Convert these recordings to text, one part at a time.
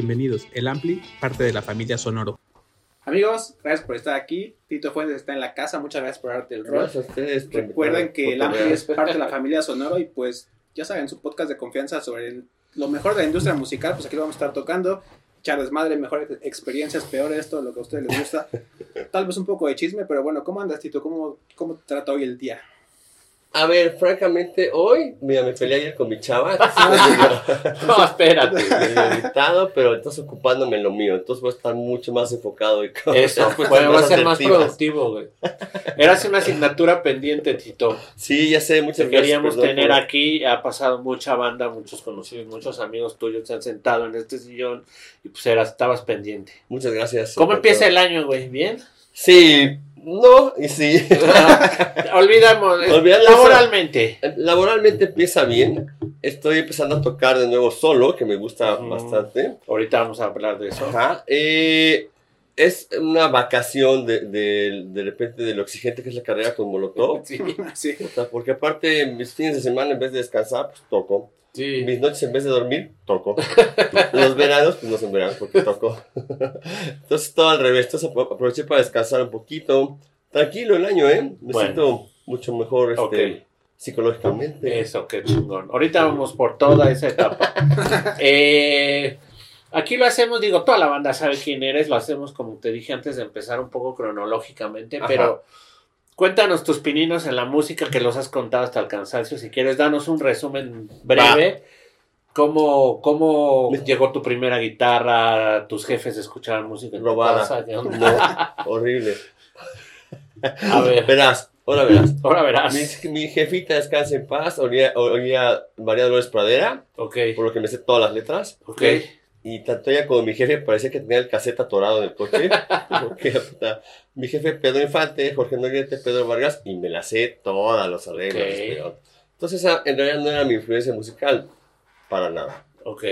bienvenidos. El Ampli, parte de la familia Sonoro. Amigos, gracias por estar aquí. Tito Fuentes está en la casa. Muchas gracias por darte el rol. Gracias a ustedes. por Recuerden que el. Ampli es parte de la familia Sonoro y pues ya saben, su podcast de confianza sobre el- lo mejor de la industria musical, pues aquí lo vamos a estar tocando. Echar desmadre, mejores experiencias, peor esto, lo que a ustedes les gusta. Tal vez un poco de chisme, pero bueno, ¿cómo andas, Tito? ¿Cómo, cómo te trata hoy el día? A ver, francamente, hoy, mira, me peleé ayer con mi chava. No, espérate. irritado, pero entonces ocupándome en lo mío. Entonces voy a estar mucho más enfocado y con Eso, pues, bueno, va a ser más productivo, güey. Eras una asignatura pendiente, Tito. Sí, ya sé, muchas Te gracias. queríamos perdón tener por- aquí, ha pasado mucha banda, muchos conocidos, muchos amigos tuyos se han sentado en este sillón y pues eras, estabas pendiente. Muchas gracias. ¿Cómo empieza todo. el año, güey? ¿Bien? Sí, no y sí. Olvidamos, eh, Olvidando eso. laboralmente. Laboralmente empieza bien. Estoy empezando a tocar de nuevo solo, que me gusta bastante. Ahorita vamos a hablar de eso. Ajá. Eh, es una vacación de, de, de repente de lo exigente que es la carrera con Molotov. Sí, Sí. O sea, Porque aparte, mis fines de semana, en vez de descansar, pues toco. Sí. Mis noches, en vez de dormir, toco. Los veranos, pues no son veranos porque toco. Entonces, todo al revés. Entonces, apro- aproveché para descansar un poquito. Tranquilo el año, ¿eh? Me Bueno. siento mucho mejor este, psicológicamente. Eso, qué chingón. Ahorita vamos por toda esa etapa. Eh, aquí lo hacemos, digo, toda la banda sabe quién eres, lo hacemos como te dije antes de empezar un poco cronológicamente, Ajá. pero cuéntanos tus pininos en la música que los has contado hasta el cansancio. Si quieres, danos un resumen breve. ¿Cómo, ¿Cómo llegó tu primera guitarra? ¿Tus jefes escuchaban música en Robada. horrible. A ver, Verás, ahora verás. ahora verás. Mi, mi jefita descansa en paz, oía, oía María Dolores Pradera, Ok, por lo que me sé todas las letras. ok. Y tanto ella como mi jefe parecía que tenía el cassette atorado en el coche. Mi jefe Pedro Infante, Jorge Noriete, Pedro Vargas, y me la sé todas los arreglos. Ok. pero- Entonces, en realidad no era mi influencia musical, para nada. Ok,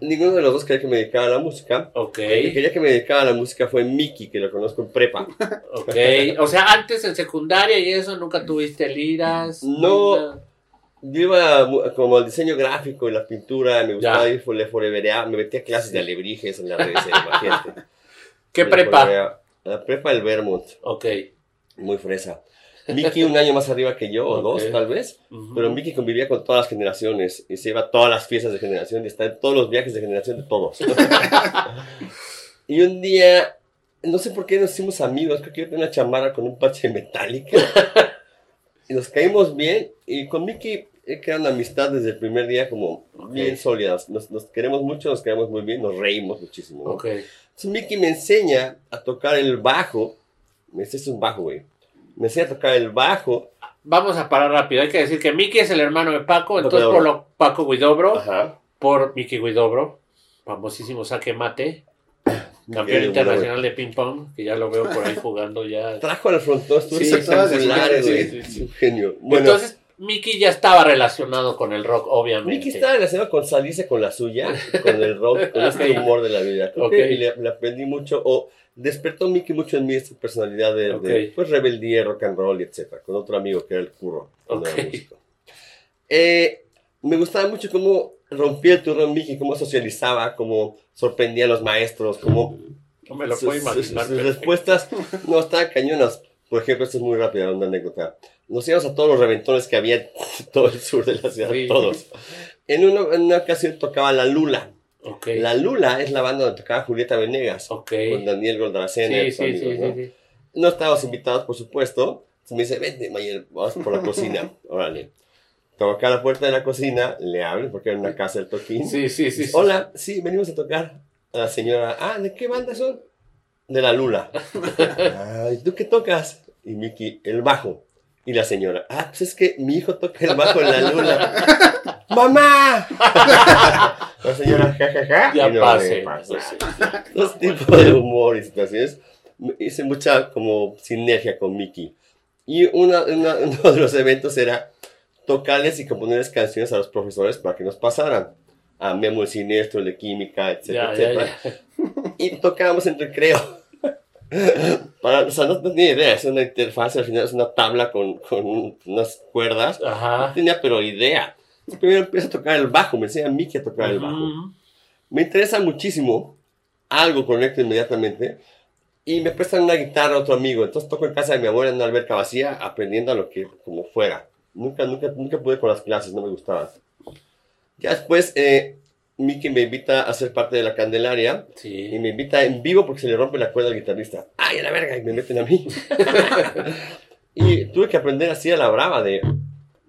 Ninguno de los dos quería que me dedicara a la música. ok. El que quería que me dedicara a la música fue Mickey, que lo conozco en prepa. Ok, o sea, antes en secundaria y eso, ¿nunca tuviste liras? No. Nada? Yo iba como al diseño gráfico y la pintura, me gustaba Ya. ir por foreverear, me metí a clases de alebrijes en la red, imagínate. ¿Qué prepa? La prepa del Vermont. Ok. Muy fresa. Mickey un año más arriba que yo, o dos tal vez, pero Mickey convivía con todas las generaciones y se iba a todas las fiestas de generación y está en todos los viajes de generación de todos. y un día, no sé por qué nos hicimos amigos, creo que yo tenía una chamarra con un parche metálico y nos caímos bien y con Mickey he creado una amistad desde el primer día como bien sólidas. Nos, nos queremos mucho, nos queremos muy bien, nos reímos muchísimo. ¿no? Entonces Mickey me enseña a tocar el bajo. Me dice, "Este es un bajo, güey. Me enseña a tocar el bajo. Vamos a parar rápido. Hay que decir que Miki es el hermano de Paco, entonces Guidobro. por lo Paco Guidobro, Ajá. por Miki Guidobro, famosísimo saque mate, campeón Mickey, internacional de ping pong, que ya lo veo por ahí jugando ya. Trajo al frontón, Sí, espectacular, todas güey. sí, sí, genio. Bueno, Entonces, Miki ya estaba relacionado con el rock, obviamente. Mickey estaba relacionado con salirse con la suya, con el rock, con este humor de la vida. Creo Ok. que le, le aprendí mucho, o despertó Mickey mucho en mí esta personalidad de, pues, rebeldía, rock and roll, etcétera, con otro amigo que era el curro, cuando era Ok. músico. Eh, me gustaba mucho cómo rompía el turno Mickey, cómo socializaba, cómo sorprendía a los maestros, cómo No me lo sus, puedo imaginar. sus- respuestas no estaban cañonas. Por ejemplo, esto es muy rápido, una anécdota. Nos íbamos a todos los reventones que había en todo el sur de la ciudad, Sí. todos. En una, en una ocasión tocaba La Lula. Ok. La Lula es la banda donde tocaba Julieta Venegas, Ok. con Daniel Goldracena. Sí, sí, sí, amigos, ¿no? No estábamos invitados, por supuesto. Entonces me dice, vente, Mayer, vamos por la cocina. Órale. Toca a la puerta de la cocina, le abren porque era una casa del toquín. Sí, sí, sí. Hola, sí, venimos a tocar a la señora. Ah, ¿de qué banda son? De la Lula. Ah, ¿y tú qué tocas? Y Miki, el bajo. Y la señora, ah, pues es que mi hijo toca el bajo en la Lula. ¡Mamá! la señora, jajaja. Ya y no pase. Dos tipos de humor y situaciones. Hice mucha como sinergia con Miki. Y una, una- uno de los eventos era tocarles y componerles canciones a los profesores para que nos pasaran. A Memo el Siniestro, el de Química, etcétera, etcétera. Y tocábamos en recreo. Para, o sea, no tenía idea, es una interfaz, al final es una tabla con, con un- unas cuerdas. No Ajá. tenía pero idea. Primero empiezo a tocar el bajo, me enseña a Miki a tocar el bajo. Me interesa muchísimo, algo conecto inmediatamente, y me prestan una guitarra a otro amigo. Entonces toco en casa de mi abuela en una alberca vacía, aprendiendo a lo que, como fuera. Nunca, nunca, nunca pude con las clases, no me gustaban. Ya después, eh, Mickey me invita a ser parte de la Candelaria. Y Sí. me invita en vivo porque se le rompe la cuerda al guitarrista. ¡Ay, a la verga! Y me meten a mí. y tuve que aprender así a la brava de...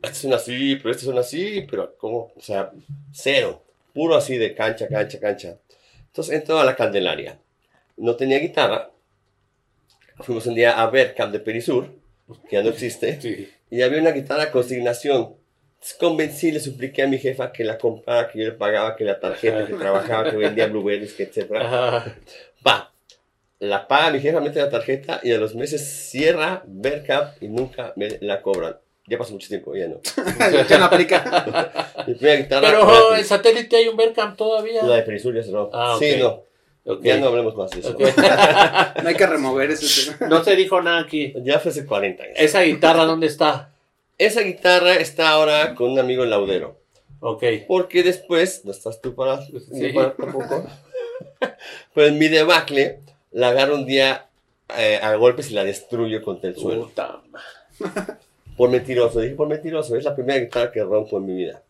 Estos son así, pero estos son así, pero como, o sea, cero. Puro así de cancha, cancha, cancha. Entonces entro a la Candelaria. No tenía guitarra. Fuimos un día a ver Camp de Perisur, que ya no existe. Sí. Y había una guitarra a consignación. Entonces, Convencí, le supliqué a mi jefa que la comprara, que yo le pagaba, que la tarjeta, que trabajaba, que vendía blueberries, que etcétera. Va. La paga mi jefa, mete la tarjeta y a los meses cierra Vercap y nunca me la cobran. Ya pasó mucho tiempo, ya no. ya no aplica. Pero gratis. el satélite hay un Berkham todavía. La de Perisur ya cerró. Ah. Sí, no. Ok. Ya no hablemos más de eso. Ok. No hay que remover ese tema. No se dijo nada aquí. Ya fue hace 40 años. ¿Esa guitarra dónde está? Esa guitarra está ahora con un amigo laudero. Ok. Porque después, no estás tú para, Sí. ni para tampoco. Pero en mi debacle, la agarro un día eh, a golpes y la destruyo contra el suelo. Puta. Por mentiroso, dije por mentiroso, es la primera guitarra que rompo en mi vida.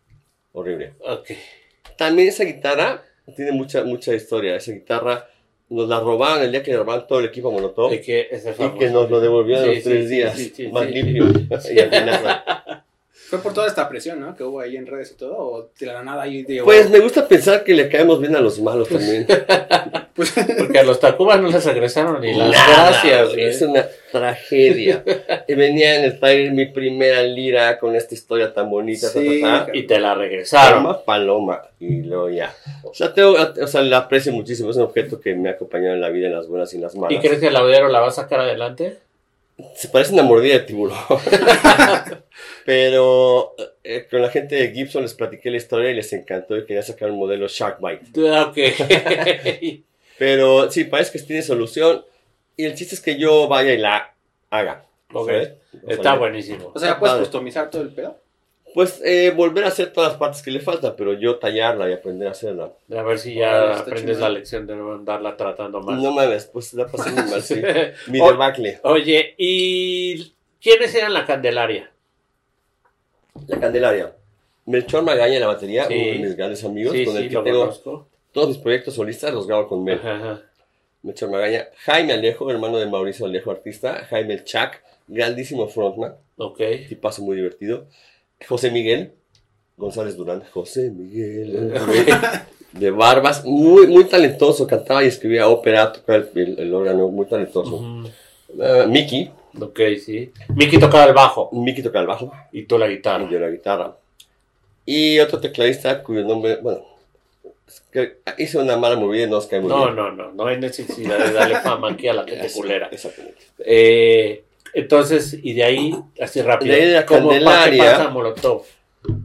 Horrible. Ok. También esa guitarra tiene mucha, mucha historia. Esa guitarra nos la robaron el día que le robaron todo el equipo a Molotov. Es que ese Y que nos lo devolvieron Sí, en los sí, tres sí, días. sí, sí, más sí. limpio. Y al final, Fue por toda esta presión, ¿no? Que hubo ahí en redes y todo. O de la nada ahí digo. Pues me gusta pensar que le caemos bien a los malos también. pues, Porque a los Tacubas no les regresaron ni las Nada, gracias. Es una tragedia. y venía en el trailer mi primera lira con esta historia tan bonita. ta, Sí, ta, ta. Y te la regresaron. Paloma, paloma. Y luego ya. O sea, tengo, o sea, la aprecio muchísimo. Es un objeto que me ha acompañado en la vida, en las buenas y en las ¿Y malas. crees que el laudero la va a sacar adelante? Se parece una mordida de tiburón. Pero eh, con la gente de Gibson les platiqué la historia y les encantó y quería sacar un modelo Sharkbite. Ah, Ok. Pero sí, parece que tiene solución. Y el chiste es que yo vaya y la haga. Ok. Está buenísimo. o sea, puedes Padre. customizar todo el pedo. Pues eh, volver a hacer todas las partes que le faltan, pero yo tallarla y aprender a hacerla. A ver si ya aprendes la lección de no andarla tratando mal. No mames, pues la pasé muy mal, sí. Mi O- debacle. Oye, ¿y quiénes eran la Candelaria? La Candelaria. Melchor Magaña en la batería, Sí. uno de mis grandes amigos, sí, con el sí, que lo tengo conozco. todos mis proyectos solistas, los grabo con Mel. Ajá, ajá. Melchor Magaña. Jaime Alejo, hermano de Mauricio Alejo, artista. Jaime El Chac, grandísimo frontman, Ok. tipazo muy divertido. José Miguel González Durán. José Miguel. de barbas, muy, muy talentoso, cantaba y escribía ópera, tocaba el, órgano, muy talentoso. Eh, Miki, Ok, sí. Miki tocaba el bajo Miki toca el bajo, y tú la guitarra. y yo la guitarra. Y otro tecladista cuyo nombre, bueno, que hice una mala movida y no os cae muy No, bien. no, no, no hay necesidad de darle fama aquí a la gente culera. Exactamente. Eh, entonces, y de ahí, así rápido. De ahí de la ¿cómo pa- qué Candelaria. pasa Molotov?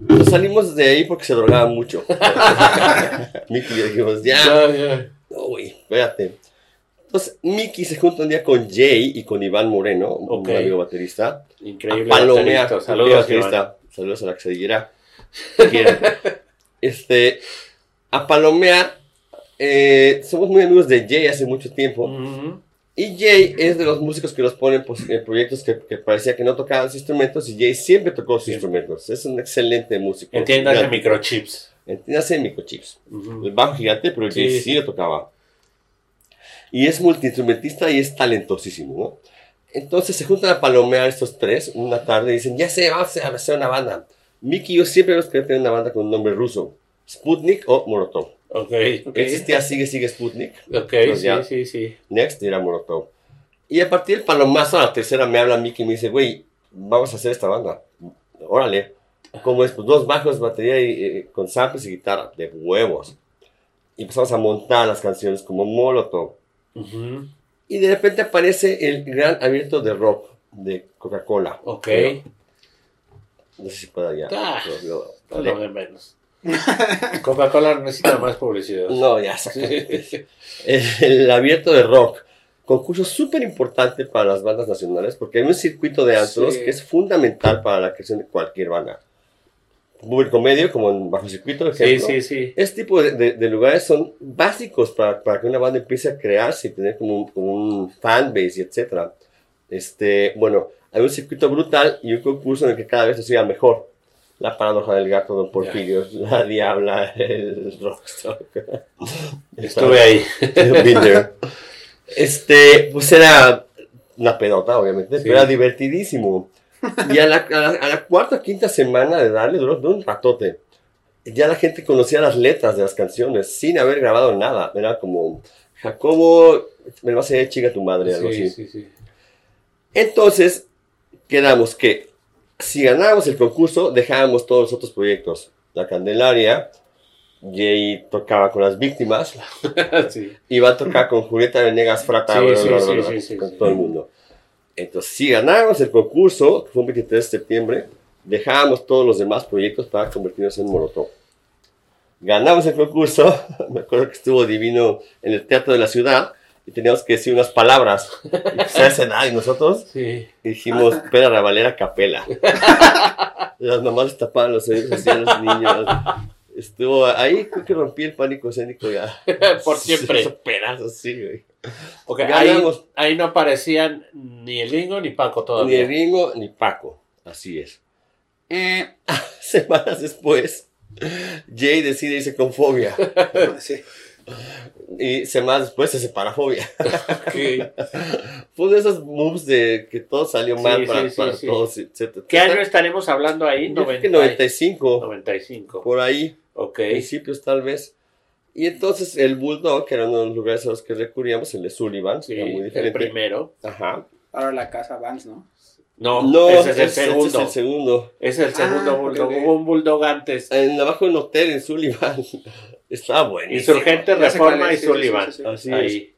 Nos salimos de ahí porque se drogaba mucho. Miki y yo dijimos, ya, ya. no, güey, espérate. Entonces, Miki se junta un día con Jay y con Iván Moreno, Ok. un amigo baterista. Increíble. a palomear. baterista. Saludos, Iván. baterista. Saludos a la. Si quieren. este, a palomear. eh, somos muy amigos de Jay hace mucho tiempo. Y Jay es de los músicos que los ponen pues, en proyectos que, que parecía que no tocaban sus instrumentos. Y Jay siempre tocó sus instrumentos. Es un excelente músico. Entiéndase microchips. Entiéndase microchips. El bajo gigante, pero Sí, Jay sí, sí. lo tocaba. Y es multiinstrumentista y es talentosísimo, ¿no? Entonces se juntan a palomear estos tres una tarde y dicen, ya sé, vamos a hacer una banda. Mickey y yo siempre hemos querido tener una banda con un nombre ruso. Sputnik o Molotov. Ok, Ok. Existía Sigue Sigue Sputnik. ok, Pues sí, ya. sí, sí. Next era Molotov. Y a partir del palomazo, a la tercera me habla Mickey y me dice, güey, vamos a hacer esta banda. Órale. ¿Cómo es? Pues dos bajos, batería y, eh, con samples y guitarra. De huevos. Y empezamos a montar las canciones como Molotov. Ujú. Y de repente aparece el gran abierto de rock de Coca-Cola. Ok. No sé si pueda ya. Ah, Lo- lo- Es lo de menos. Coca-Cola necesita más publicidad. No, ya, exactamente. El abierto de rock. Concurso súper importante para las bandas nacionales porque hay un circuito de antros Sí. que es fundamental para la creación de cualquier banda. público medio, como en Bajo Circuito, Sí, ejemplo. sí, sí. Este tipo de, de- de lugares son básicos para, para que una banda empiece a crearse y tener como un, como un fanbase y etcétera. Este, bueno, hay un circuito brutal y un concurso en el que cada vez se siga mejor. La paradoja del gato, Don Porfirio, la diabla, el rockstar. Estuve ahí. Este, pues era una pedota, obviamente, Sí. pero era divertidísimo. Y a la, a la- a la cuarta o quinta semana de darle, duró, un ratote. Ya la gente conocía las letras de las canciones sin haber grabado nada. Era como, Jacobo, me vas a decir chica tu madre, algo Sí, así. sí, sí. Entonces, quedamos que si ganábamos el concurso, dejábamos todos los otros proyectos. La Candelaria, Jay tocaba con las víctimas, Sí. iba a tocar con Julieta Venegas Frata, Sí, bla, bla, bla, sí, con todo el mundo. Entonces, si ganábamos el concurso, que fue un 23 de septiembre, dejábamos todos los demás proyectos para convertirnos en Molotov. Ganamos el concurso, me acuerdo que estuvo divino en el Teatro de la Ciudad, y teníamos que decir unas palabras. Y pues, a esa edad, y nosotros Sí. dijimos, Pera Ravalera Capela. Las mamás les tapaban los oídos así a los niños. Estuvo ahí, creo que rompí el pánico escénico ya. Por Se siempre. hizo pedazos, sí, güey. Ok, ahí, no aparecían ni el Lingo ni Paco Ni todavía. Ringo ni Paco. Así es. Eh, semanas después, Jay decide irse con fobia. Sí. Y semanas después se separa fobia. Ok. Fue de esos moves de que todo salió mal Sí, para, sí, sí, para sí. todos. etcétera. ¿Qué año estaremos hablando ahí? Yo creo que 90 95, 95. por ahí. Ok. principios tal vez. Y entonces el Bulldog, que era uno de los lugares a los que recurríamos, el de Sullivan, Sí, era muy el diferente. primero. Ajá. Ahora la casa Vans, ¿no? No, No, ese es el ese- ese segundo. es el segundo. Es el segundo Ah, bulldog. Hubo un bulldog antes. En abajo del hotel en Sullivan. Estaba buenísimo. Insurgente, Reforma y es, Sullivan. sí, sí, sí. Así es. Ahí.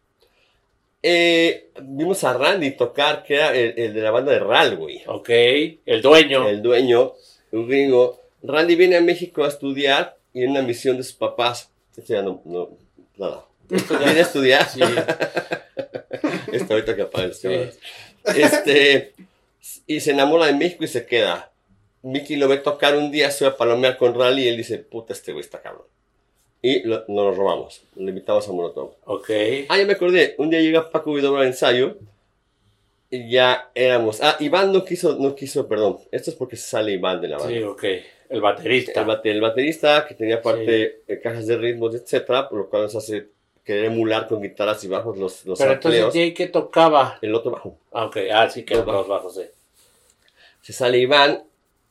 Eh, vimos a Randy tocar, que era el, el de la banda de Ral, güey. Ok. El dueño. El dueño, un gringo. Randy viene a México a estudiar y en una misión de sus papás. Este ya no, no, nada. Viene a estudiar. Sí. Está ahorita que apaga las Sí. Este, y se enamora de México y se queda. Mickey lo ve tocar un día, sube a palomear con Rally y él dice, puta, este güey está cabrón. Y lo, nos lo robamos, lo invitamos a Molotov. Ok. Ah, ya me acordé, un día llega Paco Vidobra al ensayo y ya éramos... Ah, Iván no quiso, no quiso, perdón, esto es porque sale Iván de la banda. Sí, ok. El baterista. El, bate- el baterista que tenía parte eh, cajas de ritmos, etcétera, por lo cual nos hace querer emular con guitarras y bajos los, los Pero entonces. Jay que tocaba. El otro bajo. Ah, ok. Ah, sí, que Los los bajos, sí. Se sale Iván,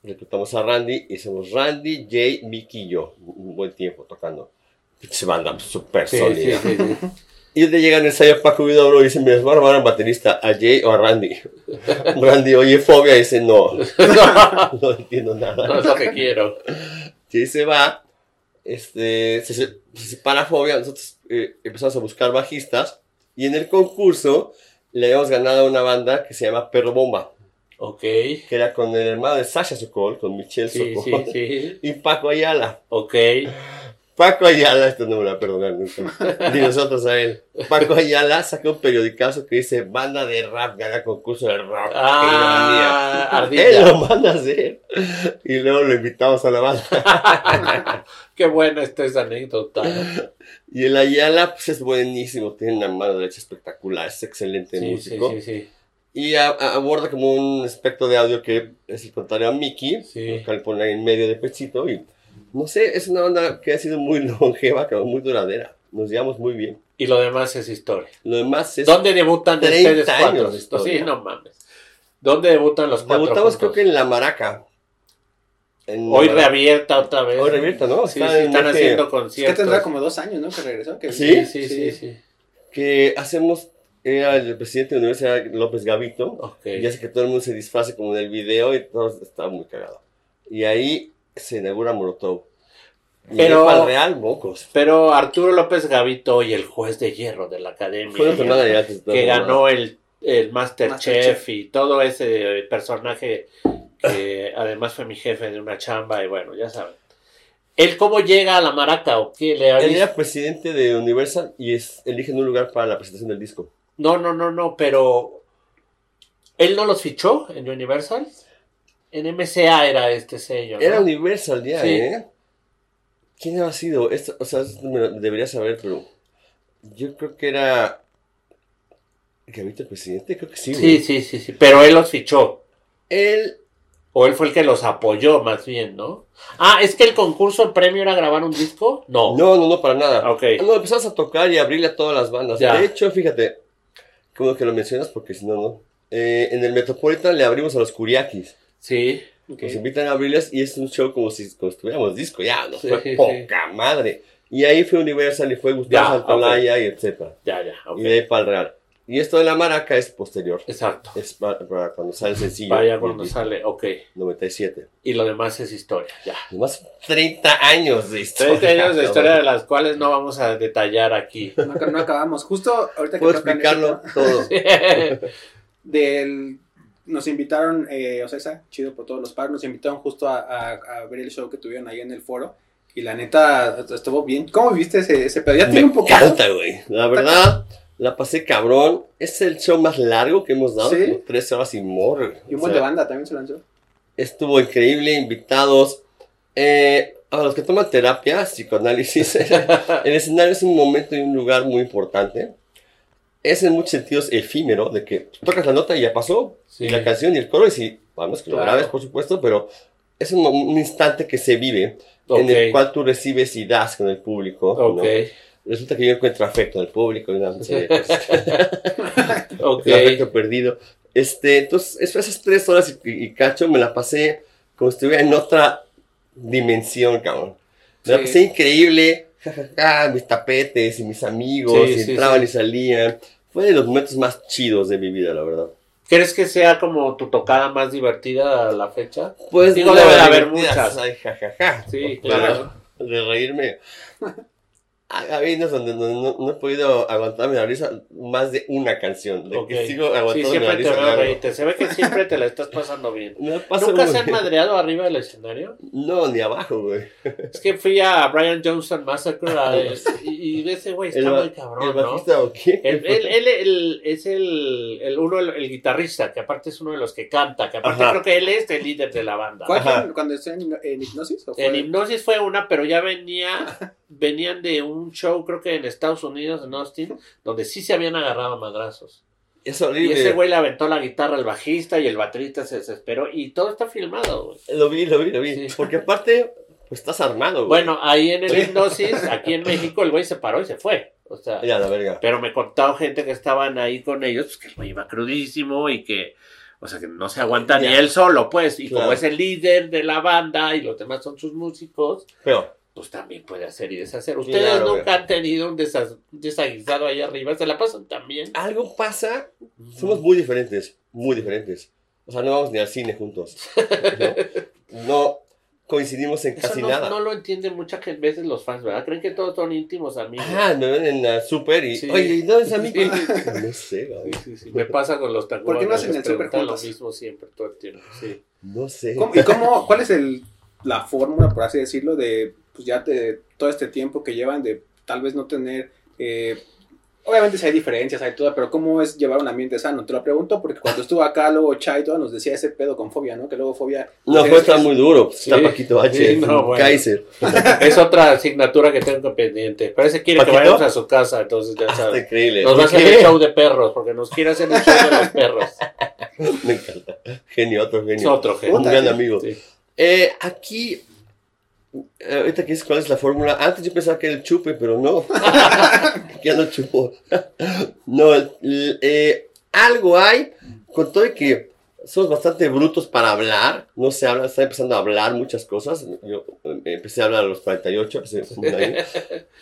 reclutamos a Randy y somos Randy, Jay, Mickey y yo. Un buen tiempo tocando. Pinche banda súper Sí, sí, sólida. sí, sí. Y un día llega en el ensayo Paco Vidobro y dice, me va a robar a un baterista, a Jay o a Randy. Randy oye fobia y dice, no, no, no entiendo nada. no es lo que quiero. Jay se va, este, se, se- se separa fobia, nosotros eh, empezamos a buscar bajistas y en el concurso le habíamos ganado a una banda que se llama Perro Bomba, Ok. que era con el hermano de Sasha Sokol, con Michelle Sí, Sokol sí, sí. y Paco Ayala. Ok. Paco Ayala, esto no me lo va a perdonar nunca, ni nosotros a él. Paco Ayala saca un periodicazo que dice banda de rap, gana concurso de rap. Ah. Él lo manda a hacer y luego lo invitamos a la banda. Qué buena esta es anécdota. Y el Ayala, pues es buenísimo, tiene una mano derecha espectacular, es excelente Sí, sí, músico. sí, sí. Y a- a- aborda como un espectro de audio que es el contrario a Mickey, Sí. que le pone en medio de pechito. Y no sé, es una banda que ha sido muy longeva, que muy duradera. Nos llevamos muy bien. Y lo demás es historia. Lo demás es. ¿Dónde debutan 30 ustedes años cuatro? de historia. Sí, no mames. ¿Dónde debutan los cuatro? Debutamos creo juntos? que en La Maraca. En Hoy Maraca. reabierta otra vez. Hoy reabierta, ¿no? Sí, Está sí, están eje- haciendo Es conciertos. que tendrá como dos años, ¿no? Que regresó. Que Sí. Sí, sí, sí, sí. Que hacemos. Era el presidente de la universidad López Gavito. Ok. Y hace que todo el mundo se disfrace como en el video y todo está muy cagado. Y ahí se inaugura Molotov. Y Pero- para el Real, mocos. Pero Arturo López Gavito y el juez de hierro de la academia, Fue de antes. que ganó el, el Masterchef y todo ese personaje que además fue mi jefe de una chamba y bueno, ya saben. ¿Él cómo llega a la maraca o qué le Él era presidente de Universal y es, eligen un lugar para la presentación del disco. No, no, no, no, pero ¿él no los fichó en Universal? En MCA era este sello. ¿no? Era Universal ya, Sí. ¿eh? ¿Quién ha sido? Esto, o sea, debería saber, pero yo creo que era Gavito el presidente, creo que sí. Sí, sí, sí, sí. Pero él los fichó. Él, O él fue el que los apoyó, más bien, ¿no? Ah, es que el concurso el premio era grabar un disco. No. no, no, no, para nada. Ok. No, empezamos a tocar y abrirle a todas las bandas. Ya. De hecho, fíjate, como que lo mencionas porque si no, no. Eh, en el Metropolitan le abrimos a los Kuriakis. Sí. Nos invitan a abrirles y es un show como si tuviéramos disco, ya, nos Sí, fue sí. poca madre. Y ahí fue Universal y fue Gustavo Ya, Santolaya y etcétera. Ya, ya. ok. Y de ahí para el Real. Y esto de la maraca es posterior. Exacto. Es para, para cuando sale el sencillo. Vaya cuando el sale. Ok. 97. Y lo demás es historia. Ya. Más 30 años de historia. 30 años de historia de las cuales no vamos a detallar aquí. No, no acabamos. Justo ahorita que Puedo explicarlo todo. del nos invitaron, eh, o sea, esa, chido por todos los paros, nos invitaron justo a, a- a ver el show que tuvieron ahí en el foro. Y la neta, estuvo bien. ¿Cómo viste ese, ese pedo? Ya tiene un poquito. encanta, güey. La verdad, la pasé cabrón. Es el show más largo que hemos dado. ¿Sí? Como tres horas y more. Y un buen de banda también se lanzó. Estuvo increíble, invitados. Eh, a los que toman terapia, psicoanálisis, el escenario es un momento y un lugar muy importante. Es en muchos sentidos efímero, de que tocas la nota y ya pasó, Sí. y la canción y el coro, y si, vamos, que lo Claro. grabes, por supuesto, pero es un, un instante que se vive, en Ok. el cual tú recibes y das con el público. ¿no? Ok. Resulta que yo encuentro afecto en el público y una serie de cosas. Ok. el afecto perdido. Este, entonces, es- esas tres horas y, y cacho me la pasé como si estuviera en otra dimensión, cabrón. Me la Sí. pasé increíble, jajaja, mis tapetes y mis amigos, Sí, y entraban y salían. Fue de los momentos más chidos de mi vida, la verdad. ¿Crees que sea como tu tocada más divertida a la fecha? Pues Digo, no, debe de haber muchas. Ay, jajaja. Sí, claro. De reírme. Ha habido donde no, no- no he podido aguantarme la risa más de una canción. De Ok. que sigo Sí, aguantando la siempre te reírte. Se ve que siempre te la estás pasando bien. ¿Nunca se han madreado arriba del escenario? No, ni abajo, güey. Es que fui a Brian Johnson Massacre a- y, y ese güey está El muy cabrón, ¿El ¿no? bajista o quién? Él, él- él- es el, el uno el, el guitarrista, que aparte es uno de los que canta, que aparte Ajá. creo que él es el líder de la banda. ¿Cuál Ajá. fue cuando estuve en, en hipnosis? ¿o fue? En Hipnosis fue una, pero ya venía, venían de un show, creo que en Estados Unidos, en Austin, donde sí se habían agarrado a madrazos. Es Y horrible. ese güey le aventó la guitarra al bajista y el baterista se desesperó y todo está filmado, güey. Lo vi, lo vi, lo vi. Sí. Porque aparte, pues estás armado, güey. Bueno, ahí en el Hipnosis, aquí en México, el güey se paró y se fue. O sea, Ya, la verga. pero me contaba gente que estaban ahí con ellos, pues que el güey iba crudísimo y que, o sea, que no se aguanta ni Ya. él solo, pues. Y Claro. como es el líder de la banda y los demás son sus músicos, Pero, pues también puede hacer y deshacer. Ustedes Claro, nunca han tenido un desaguisado ahí arriba, se la pasan también. algo pasa. Somos muy diferentes. Muy diferentes. O sea, no vamos ni al cine juntos. No, No coincidimos en Eso casi no, nada. no lo entienden muchas veces los fans, ¿verdad? Creen que todos son íntimos amigos. Ah, me ven en la super y. Sí. Oye, ¿y dónde es amigo? Sí. No sé, güey. Sí, sí, sí. Me pasa con los tacubanos. ¿Por qué no hacen el súper preguntan juntos? lo mismo siempre, todo el tiempo. Sí. No sé. ¿Cómo- ¿Y cómo, cuál es el, la fórmula, por así decirlo, de pues ya de todo este tiempo que llevan de tal vez no tener... eh, obviamente si hay diferencias, hay todo, pero ¿cómo es llevar un ambiente sano? Te lo pregunto porque cuando estuvo acá, luego Chai todo nos decía ese pedo con fobia, ¿no? Que luego fobia... No, es- fue está es- muy duro. pues, Está. Paquito H. Sí, no, bueno. Kaiser. Es otra asignatura que tengo pendiente. Parece que quiere que vayamos a su casa, entonces ya Ah, sabes. increíble. Nos va a ¿Por hacer el show de perros, porque nos quiere hacer el show de los perros. Me encanta. Genio, otro Es genio. otro Un genio. Puta, gran amigo. Sí. Eh, aquí, ahorita que dices cuál es la fórmula, antes yo pensaba que era el chupe, pero no. ya no chupo. no, eh, algo hay, con todo y que somos bastante brutos para hablar, no se habla, está empezando a hablar muchas cosas. Yo eh, empecé a hablar a los 48, hace un año,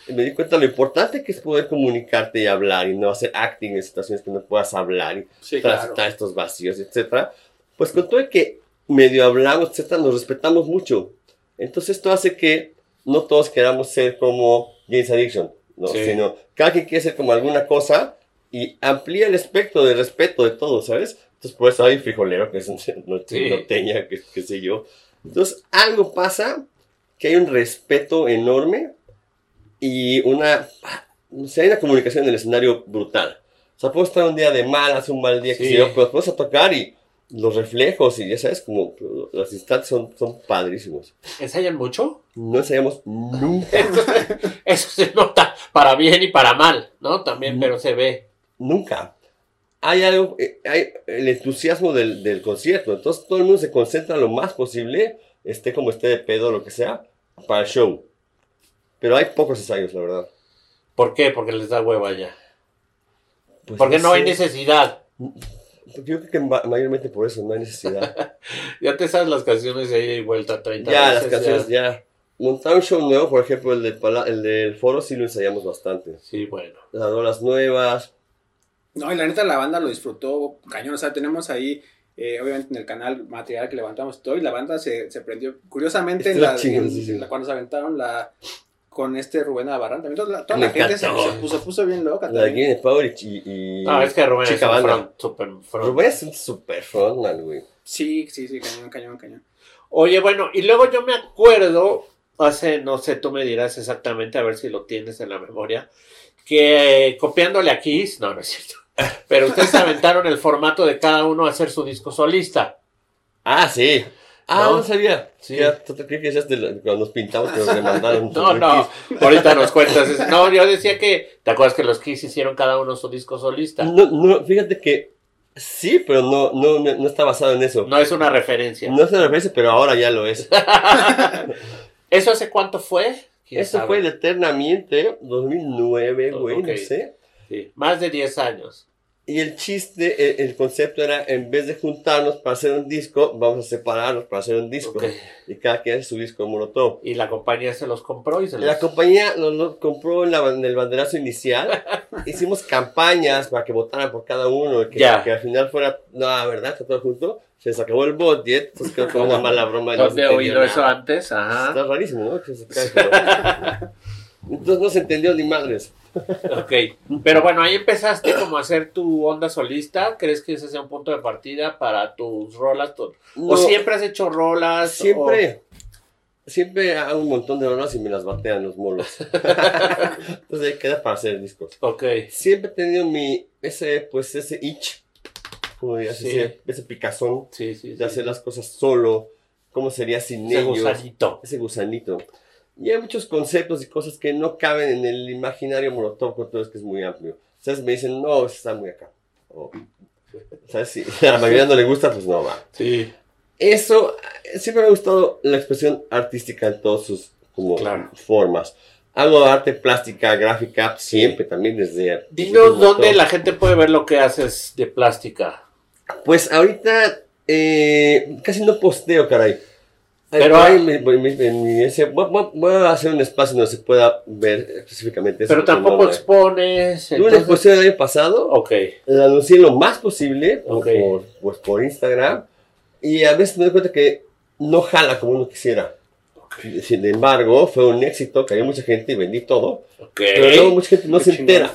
y me di cuenta lo importante que es poder comunicarte y hablar y no hacer acting en situaciones que no puedas hablar y Sí, claro. transitar estos vacíos, etcétera. Pues con todo el que medio hablamos, etcétera, nos respetamos mucho. Entonces esto hace que no todos queramos ser como James Addiction, ¿no? Sí. sino cada quien quiere ser como alguna cosa y amplía el espectro de respeto de todos, ¿sabes? Entonces por eso hay frijolero que es un no, Sí. norteña, que, que sé yo. Entonces algo pasa que hay un respeto enorme y una, no sé, hay una comunicación en el escenario brutal. O sea, puedo estar un día de malas, un mal día, que Sí. sé yo, pero vamos a tocar y los reflejos y ya sabes, como los instantes son, son padrísimos. ¿Ensayan mucho? No ensayamos nunca, Eso se nota para bien y para mal, ¿no? También, pero se ve. nunca. Hay algo, eh, hay el entusiasmo del, del concierto, entonces todo el mundo se concentra lo más posible, esté como esté de pedo, lo que sea, para el show. Pero hay pocos ensayos, la verdad. ¿Por qué? Porque les da hueva ya. Pues Porque no hay sé. necesidad. Yo creo que ma- mayormente por eso no hay necesidad. Ya te sabes las canciones de ida y vuelta 30 ya, las canciones, ya. Montar un show nuevo, por ejemplo, el del, pala- el del foro, sí lo ensayamos bastante. Sí, bueno. Las rolas nuevas. No, y la neta la banda lo disfrutó cañón. O sea, tenemos ahí, eh, obviamente en el canal material que levantamos todo y la banda se, se prendió. Curiosamente, en Estuvo la, chingón, en- sí, sí. en la- cuando se aventaron la con este Rubén Abarrán, también toda la, toda Me la gente se, puso, puso bien loca. La. Guinea Power y, y No, es que Rubén es un front, super front. Rubén es un super frontman, güey. Sí, sí, sí, cañón, cañón, cañón. Oye, bueno, y luego yo me acuerdo, hace, no sé, tú me dirás exactamente, a ver si lo tienes en la memoria, que eh, copiándole a Kiss, no, no es cierto, pero ustedes aventaron el formato de cada uno a hacer su disco solista. Ah, sí. Ah, ¿No? no, sabía. Sí. Ya, ¿tú te crees que decías de la- cuando nos pintamos que nos demandaron? No, no, ahorita nos cuentas. eso. No, yo decía que, ¿te acuerdas que los Kiss hicieron cada uno su disco solista? No, no, fíjate que sí, pero no, no, no, está basado en eso. No es una referencia. No se refiere, pero ahora ya lo es. ¿Eso hace cuánto fue? ¿Quién Eso sabe? fue el eternamente, 2009, güey, no sé. Sí, más de 10 años. Y el chiste, el, el concepto era, en vez de juntarnos para hacer un disco, vamos a separarnos para hacer un disco. Ok. Y cada quien hace su disco Molotov. Y la compañía se los compró y se los... La compañía lo, lo compró en, la, en el banderazo inicial. Hicimos campañas para que votaran por cada uno. Que, Ya. que al final fuera, no, ¿verdad? Está todo junto. Se les acabó el budget. Entonces quedó como una mala broma. no se ¿Dónde he entendió oído eso nada. antes? Ajá. Está rarísimo, ¿no? Que se cae, pero- Entonces no se entendió ni madres. Ok. Pero bueno, ahí empezaste como a hacer tu onda solista. ¿Crees que ese sea un punto de partida para tus rolas? Tu- No, ¿O siempre has hecho rolas? Siempre. Siempre hago un montón de horas y me las batean los molos. Entonces ahí queda para hacer discos. Ok. Siempre he tenido mi, ese, pues ese itch, como dirías, Sí. ese, ese picazón Sí, sí. de hacer las cosas solo, cómo sería sin Ese ellos, gusanito. ese gusanito. Y hay muchos conceptos y cosas que no caben en el imaginario todo es que es muy amplio. ¿Sabes? Me dicen, no, está muy acá. O, ¿Sabes? Si a la mayoría no le gusta, pues no va. Sí. Eso, siempre me ha gustado la expresión artística en todas sus como, Claro. formas. Hago arte plástica, gráfica, siempre también desde... Dinos dónde la gente puede ver lo que haces de plástica. Pues ahorita eh, casi no posteo, caray. Pero ahí me- me- me- me- ese- voy, a hacer un espacio donde se pueda ver específicamente eso. Pero tampoco no, expones. Tuve una exposición el año pasado, Ok. la anuncié lo más posible por- Ok. por, pues, por Instagram y a veces me doy cuenta que no jala como uno quisiera. Sin embargo, fue un éxito, cayó mucha gente y vendí todo. Ok. Pero luego mucha gente no Qué se entera.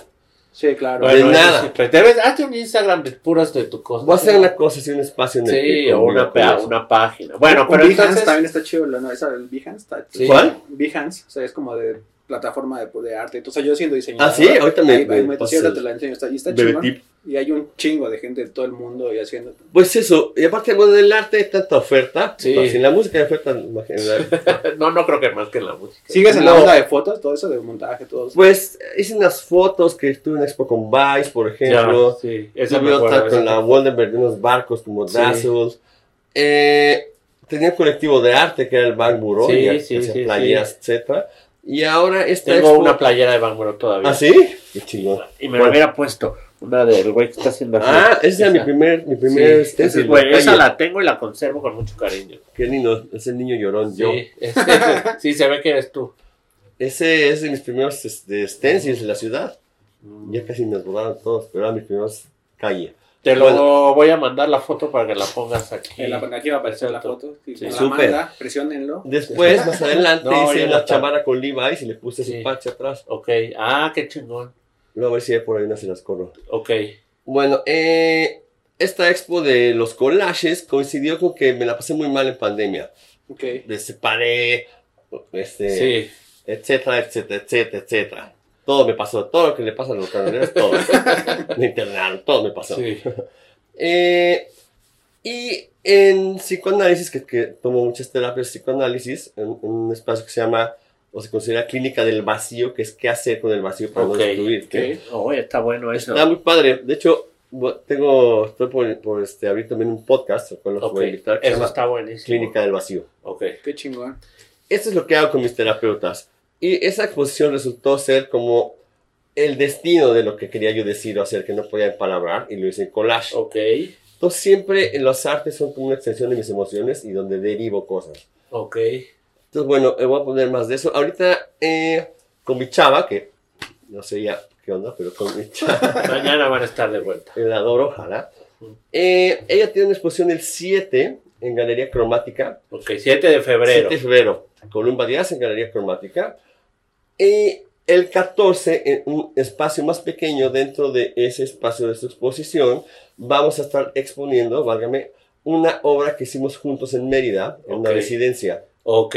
Sí, claro. de eso nada. siempre. Debes, hazte un Instagram de puras de tu cosa. Voy a hacer una cosa, así un espacio en el Sí, que o una, eso. una página. Bueno, Un pero Behance entonces. también está chido, ¿no? Esa, el Behance está Sí. ¿Cuál? Behance, o sea, es como de plataforma de, de arte. Entonces, yo siendo diseñador. Ah, sí, ahorita me- ahí- me pasas ahorita te la enseño. Está, y está chingón. tip. Y hay un chingo de gente de todo el mundo y haciendo. Pues eso, y aparte, bueno, del arte hay tanta oferta. Sí. Pues, en la música hay oferta en general. no, no creo que más que en la música. ¿Sigues en No. la onda de fotos? Todo eso de montaje, todo eso. Pues hice unas fotos que tuve una expo con Vice, por ejemplo. Ya, sí, esa me otra acuerdo, con esa la Woldenberg de unos barcos como Sí. Dazzle. Eh, tenía un colectivo de arte que era el Bank Bureau, Sí, y sí, playeras, etcétera. Y ahora esta Tengo expo- una playera de Bangoro todavía. ¿Ah, sí? Qué chingón. Y me la hubiera puesto. Una del güey que está haciendo así. Ah, ese era mi Esa. primer, mi Sí, primer esa, es buena. la Esa la tengo y la conservo con mucho cariño. Qué lindo, es el niño llorón, yo. Sí, este- sí, se ve que eres tú. Ese es de mis primeros este, stencils de la ciudad. Ya casi me borraron todos, pero eran mis primeros calle. Te lo Bueno. voy a mandar la foto para que la pongas aquí. En la, aquí va a aparecer la foto. Si Sí. la Súper. manda, presionenlo. Después, más adelante, No, hice está. chamara con Levi's y le puse Sí. su parche atrás. Ok. Ah, qué chingón. Luego a ver si hay por ahí una se las corro. Ok. Bueno, eh, esta expo de los collages coincidió con que me la pasé muy mal en pandemia. Ok. Me separé, este, Sí. etcétera, etcétera, etcétera, etcétera. Todo me pasó, todo lo que le pasa a los camioneros, todo. me internaron, todo me pasó. Sí. Eh, Y en psicoanálisis, que, que tomo muchas terapias de psicoanálisis, en, en un espacio que se llama, o se considera clínica del vacío, que es qué hacer con el vacío para Ok, no destruirte. ok. Oh, está bueno eso. Está muy padre. De hecho, tengo, estoy por, por este, abrir también un podcast, con lo que Ok, voy a invitar, que Eso está buenísimo. Clínica del Vacío. Ok. Qué chingón. Esto es lo que hago con mis terapeutas. Y esa exposición resultó ser como el destino de lo que quería yo decir o hacer, que no podía empalabrar, y lo hice en collage. Ok. Entonces siempre en las artes son como una extensión de mis emociones y donde derivo cosas. Ok. Entonces, bueno, eh, voy a poner más de eso. Ahorita eh, con mi chava, que no sé ya qué onda, pero con mi chava, Mañana van a estar de vuelta. la adoro, ojalá. Eh, ella tiene una exposición el 7 en Galería Cromática. Ok, 7 de febrero. 7 de febrero. Columba Díaz en Galería Cromática. Y el 14, en un espacio más pequeño dentro de ese espacio de su exposición, vamos a estar exponiendo, válgame, una obra que hicimos juntos en Mérida, en una Ok. residencia. Ok.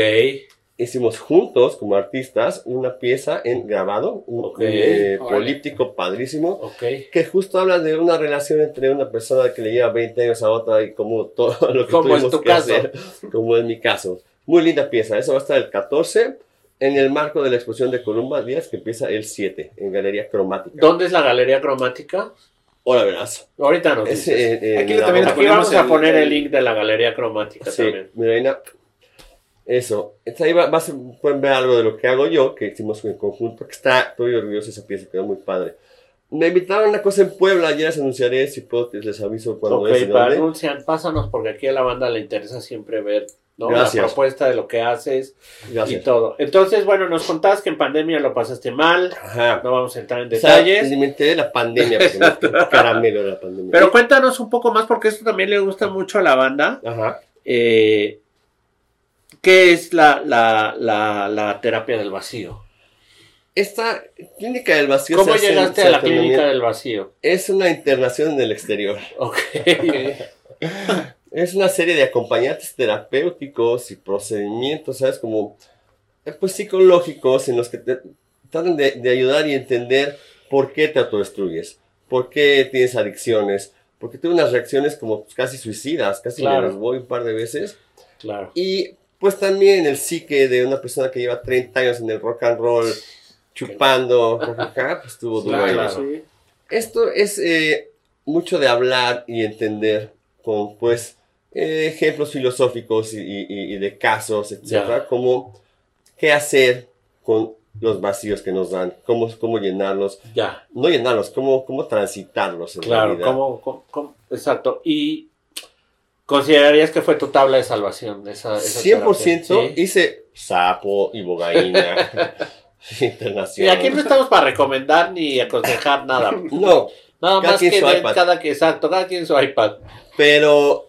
Hicimos juntos, como artistas, una pieza en grabado, un, eh, políptico padrísimo, Ok. que justo habla de una relación entre una persona que le lleva 20 años a otra y como todo lo que Como es tuvimos tu que caso. hacer, como en mi caso. Muy linda pieza. Eso va a estar el 14 en el marco de la exposición de Columba Díaz que empieza el 7 en Galería Cromática. ¿Dónde es la galería cromática? Ahora verás. Ahorita nos Es, dices. eh, Aquí también. Aquí vamos a poner el el- link de la galería cromática Sí, también. mi reina. Eso. Entonces ahí va, va pueden ver algo de lo que hago yo, que hicimos en conjunto, porque está, estoy orgulloso de esa pieza, quedó muy padre. Me invitaron a una cosa en Puebla, ya les anunciaré, si puedo, les aviso cuando Ok, es anuncian, pásanos porque aquí a la banda le interesa siempre ver ¿no? Gracias. la propuesta de lo que haces y todo. Entonces, bueno, nos contabas que en pandemia lo pasaste mal, Ajá. no vamos a entrar en O sea, detalles. me enteré de la pandemia, caramelo de la pandemia. Pero cuéntanos un poco más porque esto también le gusta mucho a la banda. Ajá. Eh, ¿Qué es la, la, la, la terapia del vacío? Esta clínica del vacío ¿Cómo llegaste a la clínica del vacío? Es una internación en el exterior. Ok. Es una serie de acompañantes terapéuticos y procedimientos, ¿sabes? Como, eh, pues, psicológicos en los que te tratan de, de ayudar y entender por qué te autodestruyes, por qué tienes adicciones, porque tuve unas reacciones como pues, casi suicidas, casi Claro. me las voy un par de veces. Claro. Y pues también el psique de una persona que lleva 30 años en el rock and roll, chupando, acá, pues estuvo duro. Claro, Claro. sí. Esto es eh, mucho de hablar y entender con, pues, eh, ejemplos filosóficos y, y- y de casos, etcétera, Ya. como qué hacer con los vacíos que nos dan, cómo, cómo llenarlos, Ya. no llenarlos, cómo, cómo transitarlos en Claro. ¿cómo, cómo- cómo? exacto. ¿Y considerarías que fue tu tabla de salvación? Esa, esa 100% terapia? ¿Sí? hice sapo, Y internacional. aquí no estamos para recomendar ni aconsejar nada. No, Nada Cada más quien que su iPad. cada que exacto, cada quien su iPad. pero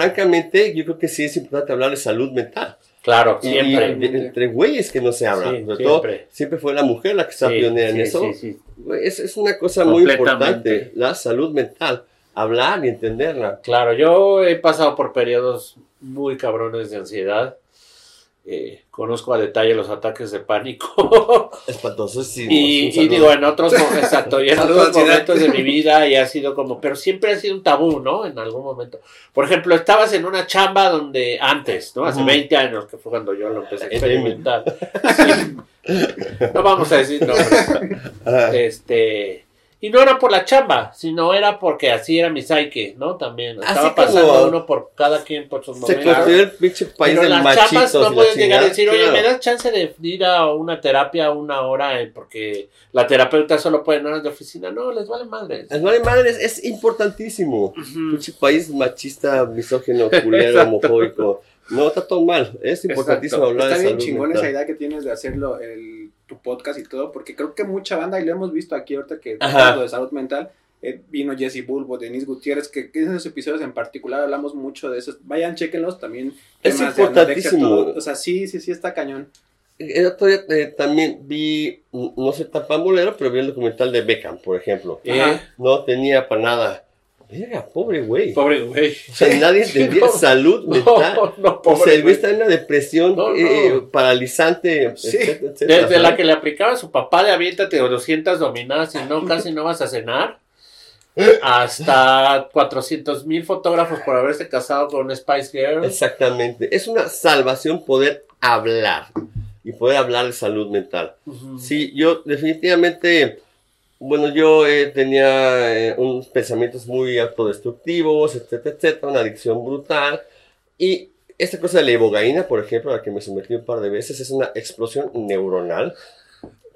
francamente yo creo que sí es importante hablar de salud mental. Claro, siempre. y de- entre güeyes que no se hablan. Sí, Sobre todo, siempre. siempre fue la mujer la que está Sí, pionera en sí, eso. sí, sí. Güey, Es, es una cosa muy importante, la salud mental. Hablar y entenderla. Claro, yo he pasado por periodos muy cabrones de ansiedad. Eh, conozco a detalle los ataques de pánico. Espantosísimo. y, Un y digo, en otros, exacto, y en otros momentos de mi vida y ha sido como, pero siempre ha sido un tabú, ¿no? En algún momento. Por ejemplo, estabas en una chamba donde antes, ¿no? Hace Ujú. 20 años, que fue cuando yo lo empecé a experimentar. Sí. No vamos a decir nombres. Ajá. Este, y no era por la chamba, sino era porque así era mi psyche, ¿no? También. Así Estaba como- pasando uno por cada quien por sus Se momentos. construyó el pinche país Pero del las machitos chapas no la puedes llegar a decir, oye, Claro. ¿me das chance de ir a una terapia una hora? eh, Porque la terapeuta solo puede en horas de oficina. No, les vale madres. El vale madres es importantísimo. Ujú. Pinche país machista, misógino, culero, homofóbico. No, está todo mal. Es importantísimo Exacto. hablar Está de bien salud chingón mental. esa idea que tienes de hacerlo, el, tu podcast y todo, porque creo que mucha banda, y lo hemos visto aquí ahorita que hablando de salud mental, eh, vino Jesse Bulbo, Denise Gutiérrez, que, que en esos episodios en particular hablamos mucho de esos. Vayan, chequenlos también. Es importantísimo. todo. O sea, sí, sí, sí, está cañón. El otro día eh, también vi, no sé tan pambolero, pero vi el documental de Beckham, por ejemplo. Eh. No tenía para nada. Verga, pobre güey. Pobre güey. O sea, nadie entendía No, salud mental. No, no, o sea, el güey está en una depresión no. eh, paralizante, Sí. etcétera, etcétera, Desde la que le aplicaba a su papá de aviéntate 200 dominadas y no, casi no vas a cenar. hasta 400 mil fotógrafos por haberse casado con una Spice Girl. Exactamente. Es una salvación poder hablar y poder hablar de salud mental. Sí, yo definitivamente, bueno, yo eh, tenía eh, unos pensamientos muy autodestructivos, etcétera, etcétera, una adicción brutal. Y esta cosa de la ibogaína, por ejemplo, a la que me sometí un par de veces, es una explosión neuronal,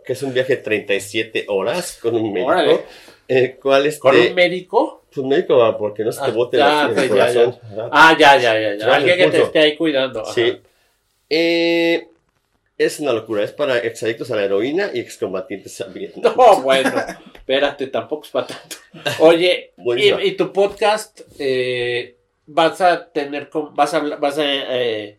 que es un viaje de 37 horas con un médico. Órale. El cual este, ¿Con un médico? pues médico, va, porque no se te Ah, bote ya, la, pues, el ya, corazón. Ajá. Ah, ya, ya, ya. ya. Ya, Alguien que te esté ahí cuidando. ajá. Sí. Eh, es una locura, es para exadictos a la heroína y excombatientes también. No, bueno, espérate, tampoco es para tanto. Oye, y, y tu podcast, eh, vas a tener, vas a, vas a eh,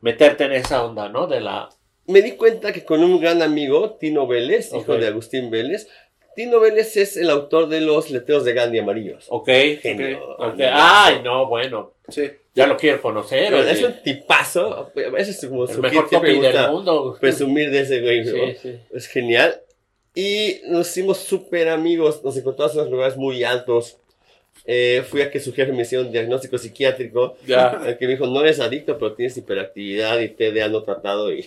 meterte en esa onda, ¿no? De la... Me di cuenta que con un gran amigo, Tino Vélez, hijo de Agustín Vélez, Tino Vélez es el autor de los letreros de Gandhi amarillos. Ok, Genio. ok, ok. Ay, no, bueno, Sí. Ya lo quiero conocer. Oye. es un tipazo, es como el su mejor me del mundo. presumir de ese güey, ¿no? Sí, sí. Es genial. Y nos hicimos súper amigos, nos encontramos en unos lugares muy altos. Eh, fui a que su jefe me hiciera un diagnóstico psiquiátrico, Ya. el que me dijo, no eres adicto, pero tienes hiperactividad y TDA no tratado. Y...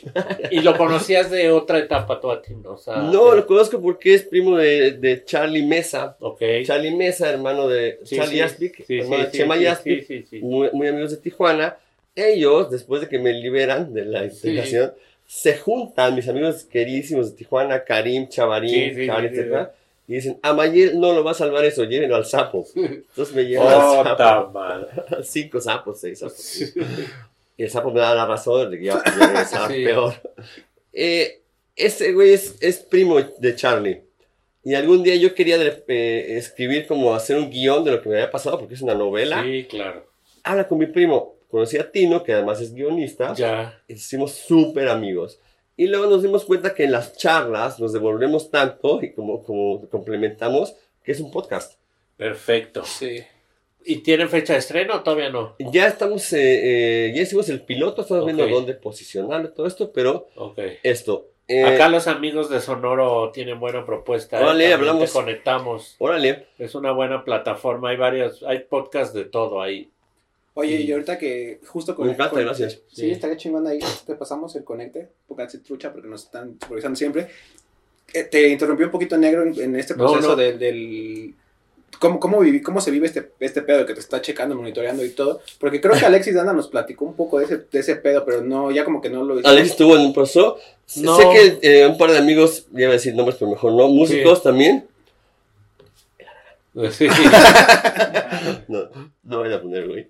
Y lo conocías de otra etapa tú a ti, ¿no? O sea, no, de- lo conozco porque es primo de, de Charlie Mesa. Ok. Charlie Mesa, hermano de Sí, Charlie sí. Aspic, Sí, hermano de Chema sí. Muy, muy amigos de Tijuana. Ellos, después de que me liberan de la integración, se juntan, mis amigos queridísimos de Tijuana, Karim, Chavarín, sí, etcétera, y dicen, a Mayel no lo va a salvar eso, llévenlo al sapo. Entonces me llevan Oh, al sapo. Cinco sapos, seis sapos. Y el sapo me da la razón de que ya, ya Sí. peor. Eh, ese güey es, es primo de Charlie. Y algún día yo quería de- eh, escribir como hacer un guion de lo que me había pasado, porque es una novela. Sí, claro. Habla con mi primo. Conocí a Tino, que además es guionista. Ya. y nos hicimos súper amigos. Y luego nos dimos cuenta que en las charlas nos devolvemos tanto y como, como complementamos que es un podcast. Perfecto. Sí. ¿Y tienen fecha de estreno o todavía no? Ya estamos, eh, eh, ya hicimos el piloto, estamos viendo dónde posicionarlo, todo esto, pero esto. eh, Acá los amigos de Sonoro tienen buena propuesta. ¿eh? Órale, hablamos. Te conectamos. Órale, Es una buena plataforma. Hay varios, hay podcasts de todo ahí. Oye, y ahorita que justo con me encanta, con- gracias. Sí, Sí. estaría chingón ahí. Te pasamos el conecte. Pónganse trucha porque nos están supervisando siempre. Eh, te interrumpió un poquito negro en, en este proceso no. del. del ¿Cómo, cómo, viví- ¿Cómo se vive este, este pedo de que te está checando, monitoreando y todo? Porque creo que Alexis Dana nos platicó un poco de ese, de ese pedo, pero no, ya como que no lo hizo. Alex estuvo en un proceso. No. Sé que eh, un par de amigos, ya iba a decir nombres, pero mejor no, músicos también. Sí. No, no voy a poner, güey.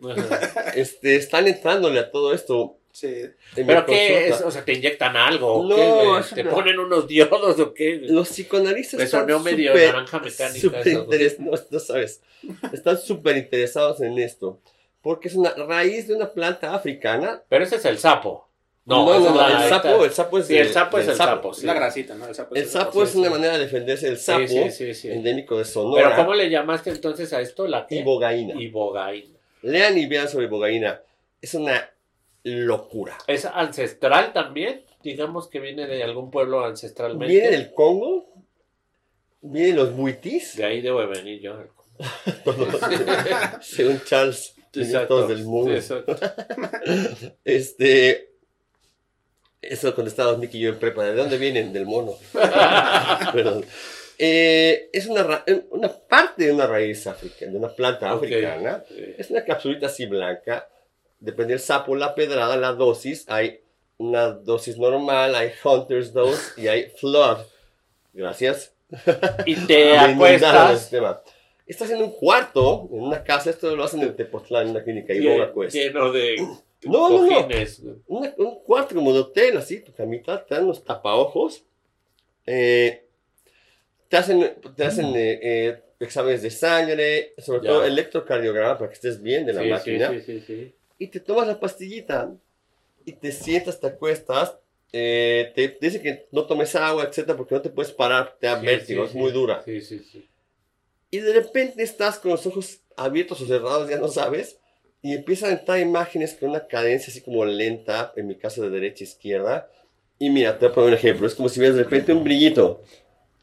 Este, están entrándole a todo esto. Sí. ¿Pero qué es? O sea, ¿te inyectan algo? o No, qué, ¿Te ponen unos diodos o qué? Los psicoanalistas Me están sonó medio súper- naranja mecánica eso, no sabes. Están súper interesados en esto. Porque es una raíz de una planta africana. Pero ese es el sapo. No, No, no, es no, el sapo, el sapo es Sí, el sapo es el sapo, Es sí. la grasita, ¿no? El sapo, El sapo sí, es una sí. manera de defenderse del sapo, Sí, sí, sí, sí. endémico de Sonora. Pero ¿cómo le llamaste entonces a esto? La qué? Ibogaína. Ibogaína. Lean y vean sobre ibogaína. Es una locura. ¿Es ancestral también? Digamos que viene de algún pueblo ancestralmente. Viene del Congo, viene de los buitis, De ahí debo venir yo. según Charles, todos del mundo. Exacto. Este. Eso contestábamos Mickey y yo en prepa. ¿De dónde vienen? Del mono. Perdón. Eh, es una, eh, una parte de una raíz africana, de una planta Ok. africana. Sí. Es una capsulita así blanca. Depende del sapo, la pedrada, la dosis. Hay una dosis normal, hay Hunter's Dose y hay Flood. Gracias. Y te acuestas. Estás en un cuarto, en una casa. Esto lo hacen en Tepoztlán, en una clínica. Y Boga Quest. lleno de No, no, no. Una- un cuarto como de hotel, así, tu camita, te dan unos tapaojos. eh, te hacen, te hacen eh, eh, exámenes de sangre, sobre Ya. todo electrocardiograma para que estés bien de la Sí, máquina. sí, sí, sí. Y te tomas la pastillita y te sientas, te acuestas. eh, te, te dice que no tomes agua, etcétera, porque no te puedes parar, te da vértigo, es muy dura. Sí, sí, sí. Y de repente estás con los ojos abiertos o cerrados, ya no sabes, y empiezan a entrar imágenes con una cadencia así como lenta, en mi caso de derecha a izquierda. Y mira, te voy a poner un ejemplo, es como si vieras de repente un brillito,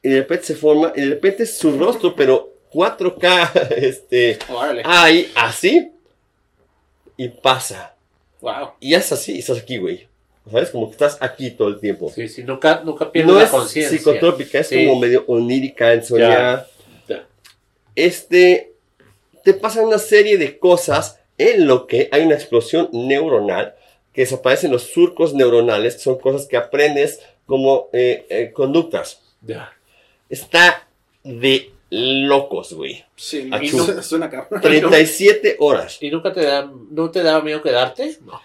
y de repente se forma, y de repente es su rostro, pero 4K, este, Órale. ahí, así, y pasa. Wow. Y es así, y estás aquí, güey. ¿Sabes? Como que estás aquí todo el tiempo. Sí, sí, nunca, nunca pierdes No la es conciencia. psicotrópica, es Sí. como medio onírica, ensoñada. Ya. Este, te pasan una serie de cosas en lo que hay una explosión neuronal, que desaparecen los surcos neuronales, que son cosas que aprendes como eh, eh, conductas. Ya. Está de locos, güey. Sí, Achú. su- suena cabrón. 37 horas. ¿Y nunca te da, no te daba miedo quedarte? No.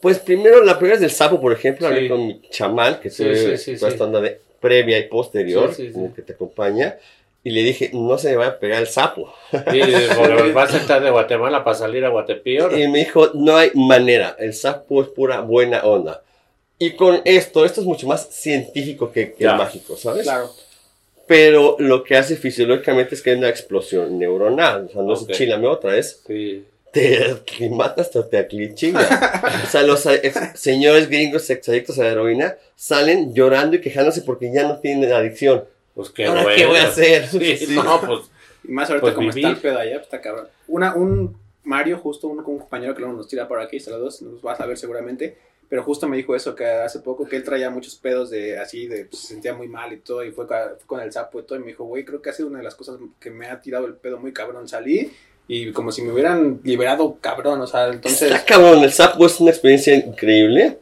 Pues primero, la primera es del sapo, por ejemplo, hablé Sí. con mi chamán, que Sí, tuve sí, sí, toda sí. esta onda de previa y posterior, Sí, sí, sí. como que te acompaña, y le dije, no se me vaya a pegar el sapo. Sí, porque vas a estar de Guatemala para salir a Guatepío. Y me dijo, no hay manera, el sapo es pura buena onda. Y con esto, esto es mucho más científico que, que Ya. mágico, ¿sabes? Claro. Pero lo que hace fisiológicamente es que hay una explosión neuronal, o sea, no Ok. es chilame otra, es Sí. te aclimatas o te aclichinga. o sea, los ex- señores gringos exadictos a la heroína salen llorando y quejándose porque ya no tienen adicción. Pues qué ¿Ahora bueno. qué voy a hacer? Sí, Sí. no, pues. Y más ahorita Pues como vivir. está el pedo allá, pues está cabrón. Una, un Mario, justo un, un compañero que luego nos tira por aquí, saludos, nos vas a ver seguramente. Pero justo me dijo eso, que hace poco que él traía muchos pedos de así, de pues, se sentía muy mal y todo, y fue con el sapo y todo, y me dijo, güey, creo que ha sido una de las cosas que me ha tirado el pedo muy cabrón. Salí y como si me hubieran liberado cabrón, o sea, entonces... Está cabrón, el sapo es una experiencia increíble.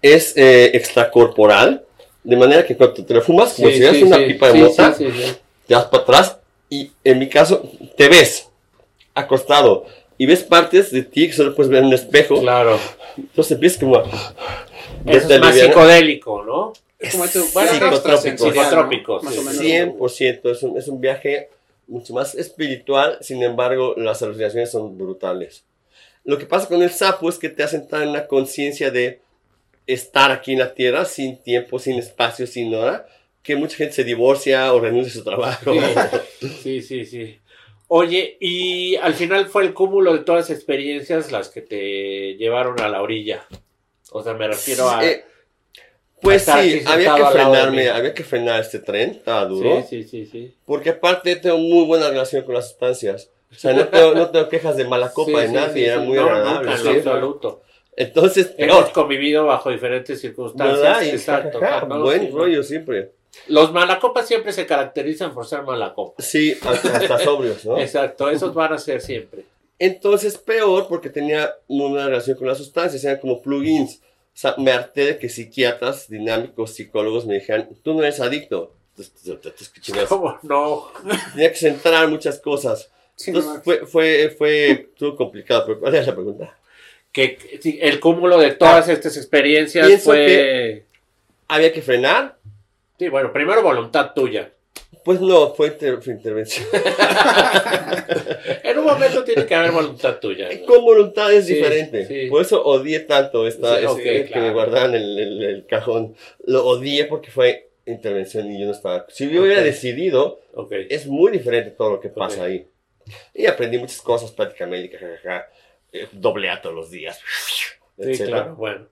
Es eh, extracorporal. De manera que cuando te lo fumas, como sí, si fueras sí, una sí. pipa de Sí, mota, sí, sí, sí. te das para atrás y en mi caso te ves acostado y ves partes de ti que solo puedes ver en un espejo. Claro. Entonces empiezas como a... Eso es más psicodélico, ¿no? Es como viaje psicotrópico. extrasensorial, ¿no? Psicotrópico, Más o menos. 100%, es un, es un viaje mucho más espiritual, sin embargo, las alucinaciones son brutales. Lo que pasa con el sapo es que te hace entrar en la conciencia de estar aquí en la tierra sin tiempo, sin espacio, sin hora, que mucha gente se divorcia o renuncia a su trabajo. Sí, sí, sí. Oye, y al final fue el cúmulo de todas las experiencias las que te llevaron a la orilla. O sea, me refiero a. Eh, pues sí, había que frenarme, había que frenar este tren, estaba duro, sí, sí, sí, sí. porque aparte tengo muy buena relación con las sustancias. O sea, no tengo, no tengo quejas de mala copa Sí, de sí, nadie, sí, era sí. muy No, agradable. en absoluto. Entonces, Hemos peor. convivido bajo diferentes circunstancias. ¿Verdad? Exacto. jajaja, ¿no? buen Sí, rollo siempre. Los malacopas siempre se caracterizan por ser malacopas. Sí, hasta, hasta sobrios, ¿no? Exacto, esos van a ser siempre. Entonces, peor porque tenía buena relación con las sustancias, eran como plugins. O sea, me harté de que psiquiatras, dinámicos, psicólogos me dijeran, tú no eres adicto. ¿Cómo no? Tenía que centrar muchas cosas. Entonces, fue, fue, fue, estuvo complicado, pero ¿cuál es la pregunta? Que que, el cúmulo de todas estas experiencias Ah, fue. ¿Había que frenar? Sí, bueno, primero voluntad tuya. Pues no, fue, inter- fue intervención. En un momento tiene que haber voluntad tuya. ¿no? Con voluntad es Sí, diferente. sí. Por eso odié tanto esta, Sí, este, ok, que claro. me guardaban el, el- el cajón. Lo odié porque fue intervención y yo no estaba. Si yo hubiera Ok. decidido, Ok. es muy diferente todo lo que pasa ahí. Y aprendí muchas cosas, práctica médica, jajaja, eh, doble A todos los días, Sí, etcétera. claro, bueno.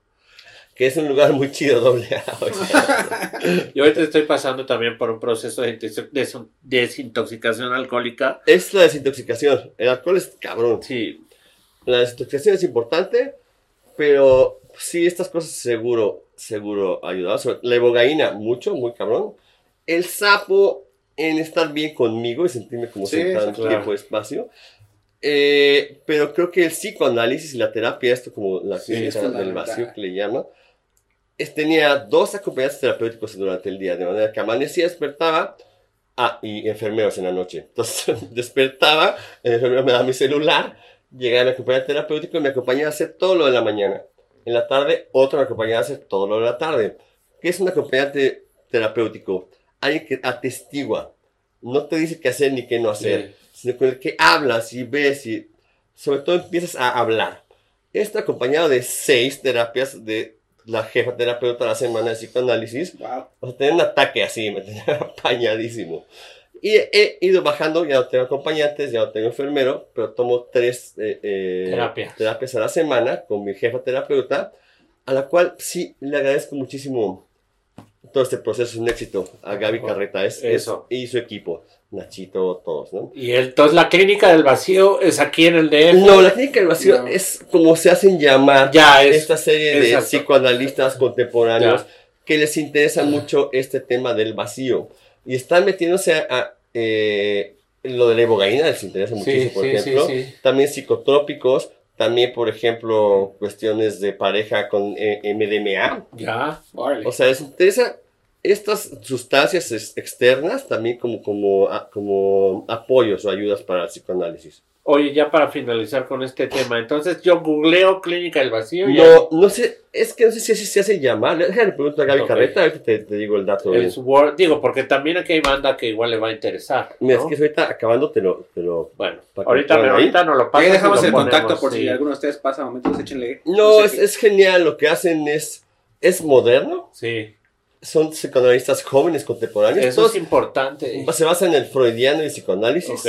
Que es un lugar muy chido, doble A. o sea. Yo ahorita estoy pasando también por un proceso de desintox- des- desintoxicación alcohólica. es la desintoxicación. El alcohol es cabrón. Sí, La desintoxicación es importante, pero sí, estas cosas seguro, seguro ayudaron. Sobre- La ibogaína, mucho, muy cabrón. El sapo en estar bien conmigo y sentirme como Sí, sentado en claro. tiempo y espacio. Eh, pero creo que el psicoanálisis y la terapia, esto como la Sí, ciencia es del vacío que le llaman, es- tenía dos acompañantes terapéuticos durante el día, de manera que amanecía, despertaba, ah, y enfermeros en la noche. Entonces despertaba, el enfermero me daba mi celular, llegaba mi acompañante terapéutico y me acompañaba a hacer todo lo de la mañana. En la tarde, otro me acompañaba a hacer todo lo de la tarde. ¿Qué es un acompañante terapéutico? Alguien que atestigua, no te dice qué hacer ni qué no hacer, sino con el que hablas y ves y sobre todo empiezas a hablar. Está acompañado de seis terapias de la jefa terapeuta a la semana de psicoanálisis. Wow. O sea, tenía un ataque así, me tenía apañadísimo. Y he ido bajando, ya no tengo acompañantes, ya no tengo enfermero, pero tomo tres eh, eh, Terapias. terapias a la semana con mi jefa terapeuta, a la cual sí le agradezco muchísimo todo este proceso es un éxito. A Gaby Carreta es, es- Eso. y su equipo, Nachito, todos, ¿no? Y entonces la clínica del vacío es aquí en el DF. No, la clínica del vacío No. es como se hacen llamar Ya, es- esta serie de exacto. psicoanalistas contemporáneos Ya. que les interesa mucho este tema del vacío. Y están metiéndose a, a, eh, lo de la ibogaína, les interesa muchísimo, Sí, por sí, ejemplo. sí, sí. También psicotrópicos, también, por ejemplo, cuestiones de pareja con eh, MDMA. Ya. Órale. O sea, les interesa estas sustancias ex- externas también como, como, a- como apoyos o ayudas para el psicoanálisis. Oye, ya para finalizar con este tema, entonces yo googleo clínica del vacío y No, no sé, es que no sé si así se hace llamar. Déjale preguntar a Gaby Ok. Carreta, ahorita te, te digo el dato. el. Word, digo, porque también aquí hay banda que igual le va a interesar. Mira, ¿no? es que ahorita acabando te lo... Te lo Bueno, ahorita, ahí. ahorita no lo Ahí pasas. dejamos el contacto ponemos, por si sí. alguno de ustedes pasa momentos, échenle. no, sé es, qué- es genial. Lo que hacen es... Es moderno. Sí, Son psicoanalistas jóvenes contemporáneos. eso Todos es importante. se basan en el freudiano y psicoanálisis. Ok.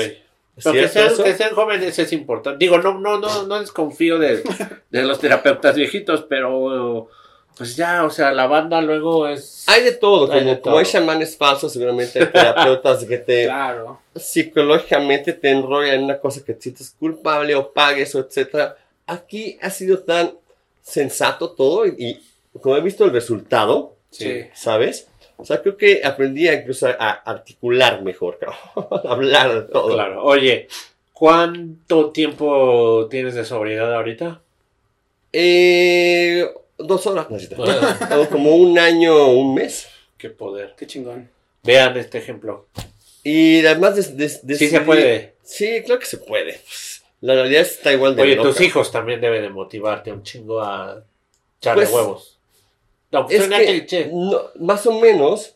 Pero que ¿Cierto sean, que sean jóvenes es importante. Digo, no, no, no, no desconfío de, de los terapeutas viejitos, pero pues ya, o sea, la banda luego es. Hay de todo, Hay como, de como hay todo. chamanes falsos, seguramente hay terapeutas que te Claro. psicológicamente te enrollan en una cosa que te sientes culpable o pagues o etcétera. Aquí ha sido tan sensato todo y, y como he visto el resultado, Sí. ¿sabes? O sea, creo que aprendí a incluso a, a articular mejor, cabrón. hablar todo. Claro. Oye, ¿cuánto tiempo tienes de sobriedad ahorita? Eh, dos horas, necesito. O como un año, un mes. Qué poder. Qué chingón. Vean este ejemplo. Y además de, de- Sí se puede. Sí, claro que se puede. La realidad está igual de Oye, loca. tus hijos también deben de motivarte un chingo a echarle Pues, huevos. No, pues Es que, cliché. no, más o menos,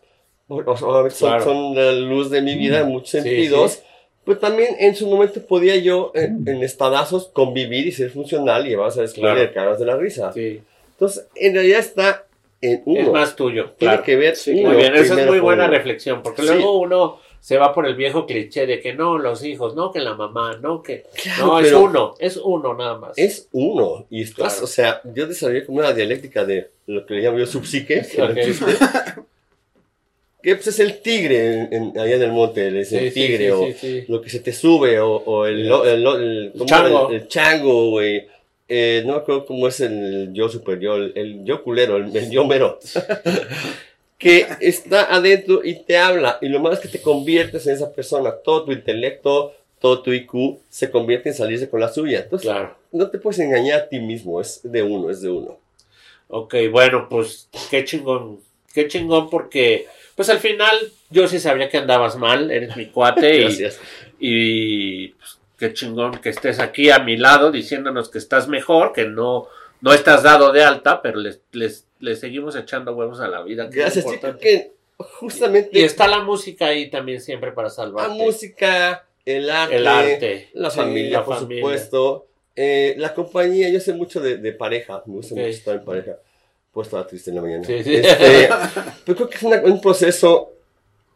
o- son, Claro. son la luz de mi vida en muchos Sí, sentidos, sí. pero también en su momento podía yo en, en espadazos convivir y ser funcional y llevarse a la escuela Claro. y caras de la risa. Sí. Entonces, en realidad está en uno. Es más tuyo. Tiene Claro. que ver Sí, uno Muy bien, esa es muy buena uno. reflexión, porque Sí. luego uno se va por el viejo cliché de que no, los hijos, no, que la mamá, no, que... Claro, no, es uno, es uno nada más. Es uno. Y estás, Claro. o sea, yo desarrollé como una dialéctica de lo que le llamo yo subpsique. que no Ok. existe, que pues es el tigre en- en- allá en el monte, es el sí, tigre sí, o sí, lo que se te sube o, o el, lo- el, el- ¿cómo chango. El, chango, güey. Eh, no me acuerdo cómo es el yo superior, el, yo culero, el yo mero. que está adentro y te habla. Y lo malo es que te conviertes en esa persona. Todo tu intelecto, todo tu IQ se convierte en salirse con la suya. Entonces, Claro. no te puedes engañar a ti mismo. Es de uno, es de uno. Ok, bueno, pues qué chingón, qué chingón porque, pues al final yo sí sabía que andabas mal, eres mi cuate y, pues, qué chingón que estés aquí a mi lado diciéndonos que estás mejor, que no, no estás dado de alta, pero les, les, les seguimos echando huevos a la vida. que Gracias. Yo creo importante. que justamente Y está la música ahí también siempre para la salvarte. música, el arte, el arte. la Sí, familia, la por familia. supuesto. Eh, la compañía, yo sé mucho de, de pareja, me gusta mucho estar en pareja. Pues estaba triste en la mañana. Sí, sí. Este, pero creo que es una- un proceso,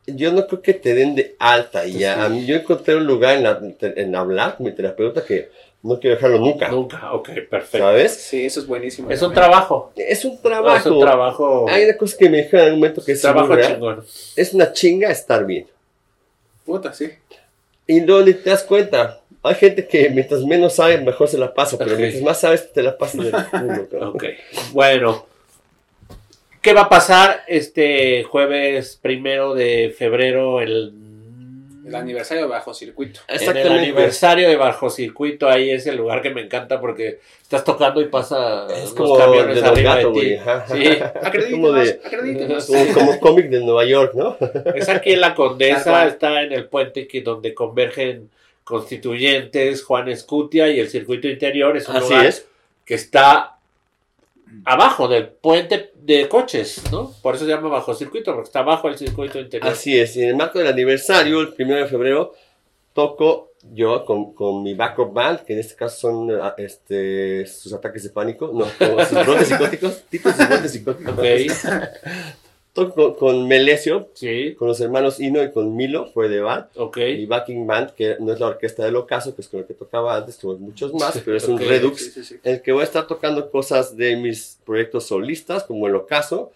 yo no creo que te den de alta y ya. Sí. A mí, yo encontré un lugar en, la- en hablar con mi terapeuta que no quiero dejarlo nunca, Nunca, ok, perfecto. ¿sabes? Sí, eso es buenísimo. Es un trabajo. Es un No, trabajo. es un trabajo. Hay una cosa que me dijeron en un momento que es, trabajo muy real. chingón. es una chinga estar bien. Puta, sí. Y luego ni te das cuenta. Hay gente que mientras menos sabe, mejor se la pasa, pero mientras más sabes, te la pasas del culo. Ok, bueno. ¿Qué va a pasar este jueves primero de febrero? El, El aniversario de bajo circuito. en el aniversario de Bajo Circuito, ahí es el lugar que me encanta porque estás tocando y pasa Es los como camiones de arriba Gato, de ti. ajá. Sí, Es como de, Acredítenos. como, como cómic de Nueva York, ¿no? es aquí en la Condesa, está en el puente que donde convergen constituyentes, Juan Escutia y el circuito interior. Es un Así lugar es. que está abajo del puente de coches, ¿no? Por eso se llama bajo circuito, porque está abajo del circuito interior. Así es. Y en el marco del aniversario, el primero de febrero, toco yo con, con mi backup band, que en este caso son ah, este, sus ataques de pánico, no, como sus brotes psicóticos, tipos de brotes psicóticos. Ok, Toco con, con Melesio, sí, con los hermanos Ino y con Milo, fue de band. ok. y backing band, que no es la orquesta del ocaso, que es con el que tocaba antes, tuvo muchos más, pero es un redux, Sí, sí, sí. en el que voy a estar tocando cosas de mis proyectos solistas, como el ocaso,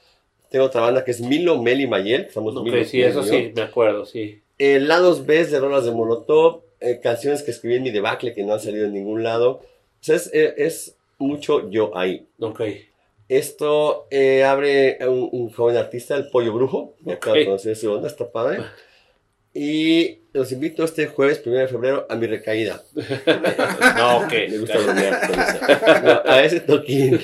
Tengo otra banda que es Milo, Meli, Mayel. Somos Ok, Milo, sí, eso sí, me acuerdo, sí. Eh, lados B de rolas de Molotov, eh, canciones que escribí en mi debacle que no han salido en ningún lado. O sea, es, eh, es mucho yo ahí. Ok. Esto eh, abre un, un joven artista, el Pollo Brujo. Me acabo de Ok. conocer su onda, está padre. Y los invito este jueves, 1 de febrero, a mi recaída. No, ok. Me gusta bromear. No, a ese toquín.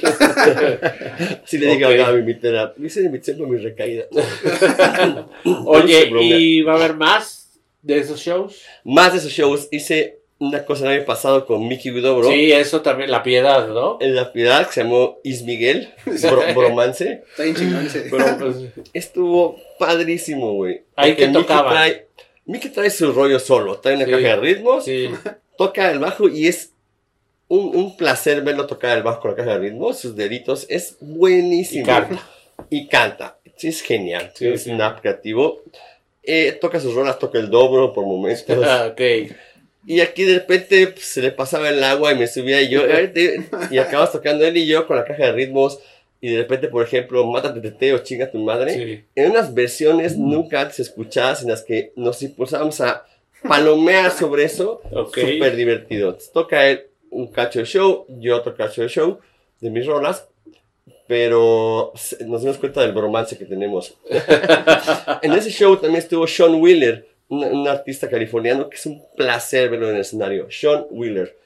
Así le digo Ok. a mi invitera. Me hice invitación por mi recaída. Oye. ¿y va a haber más de esos shows? Más de esos shows, hice una cosa el año pasado con Mickey Widobro. Sí, eso también, la piedad, ¿no? En la piedad que se llamó Is Miguel, bro- bromance. Está bien chingón pues, Estuvo padrísimo, güey. Ahí que Mickey tocaban. trae- Mickey trae su rollo solo, trae una Sí. caja de ritmos, sí, toca el bajo y es un, un placer verlo tocar el bajo con la caja de ritmos, sus deditos, es buenísimo. y canta. Y canta, sí, es genial, Sí, es sí. un app creativo. Eh, toca sus rolas, toca el dobro por momentos. Ah, ok. Y aquí de repente pues, se le pasaba el agua y me subía y yo, "Ay, te-", y acabas tocando él y yo con la caja de ritmos. Y de repente, por ejemplo, Mátate Tete o Chinga tu madre. Sí. En unas versiones nunca antes escuchadas en las que nos impulsábamos a palomear sobre eso. Ok. Súper divertido. Toca él un cacho de show, yo otro cacho de show de mis rolas. Pero nos dimos cuenta del bromance que tenemos. en ese show también estuvo Sean Wheeler, un, un artista californiano que es un placer verlo en el escenario. Sean Wheeler.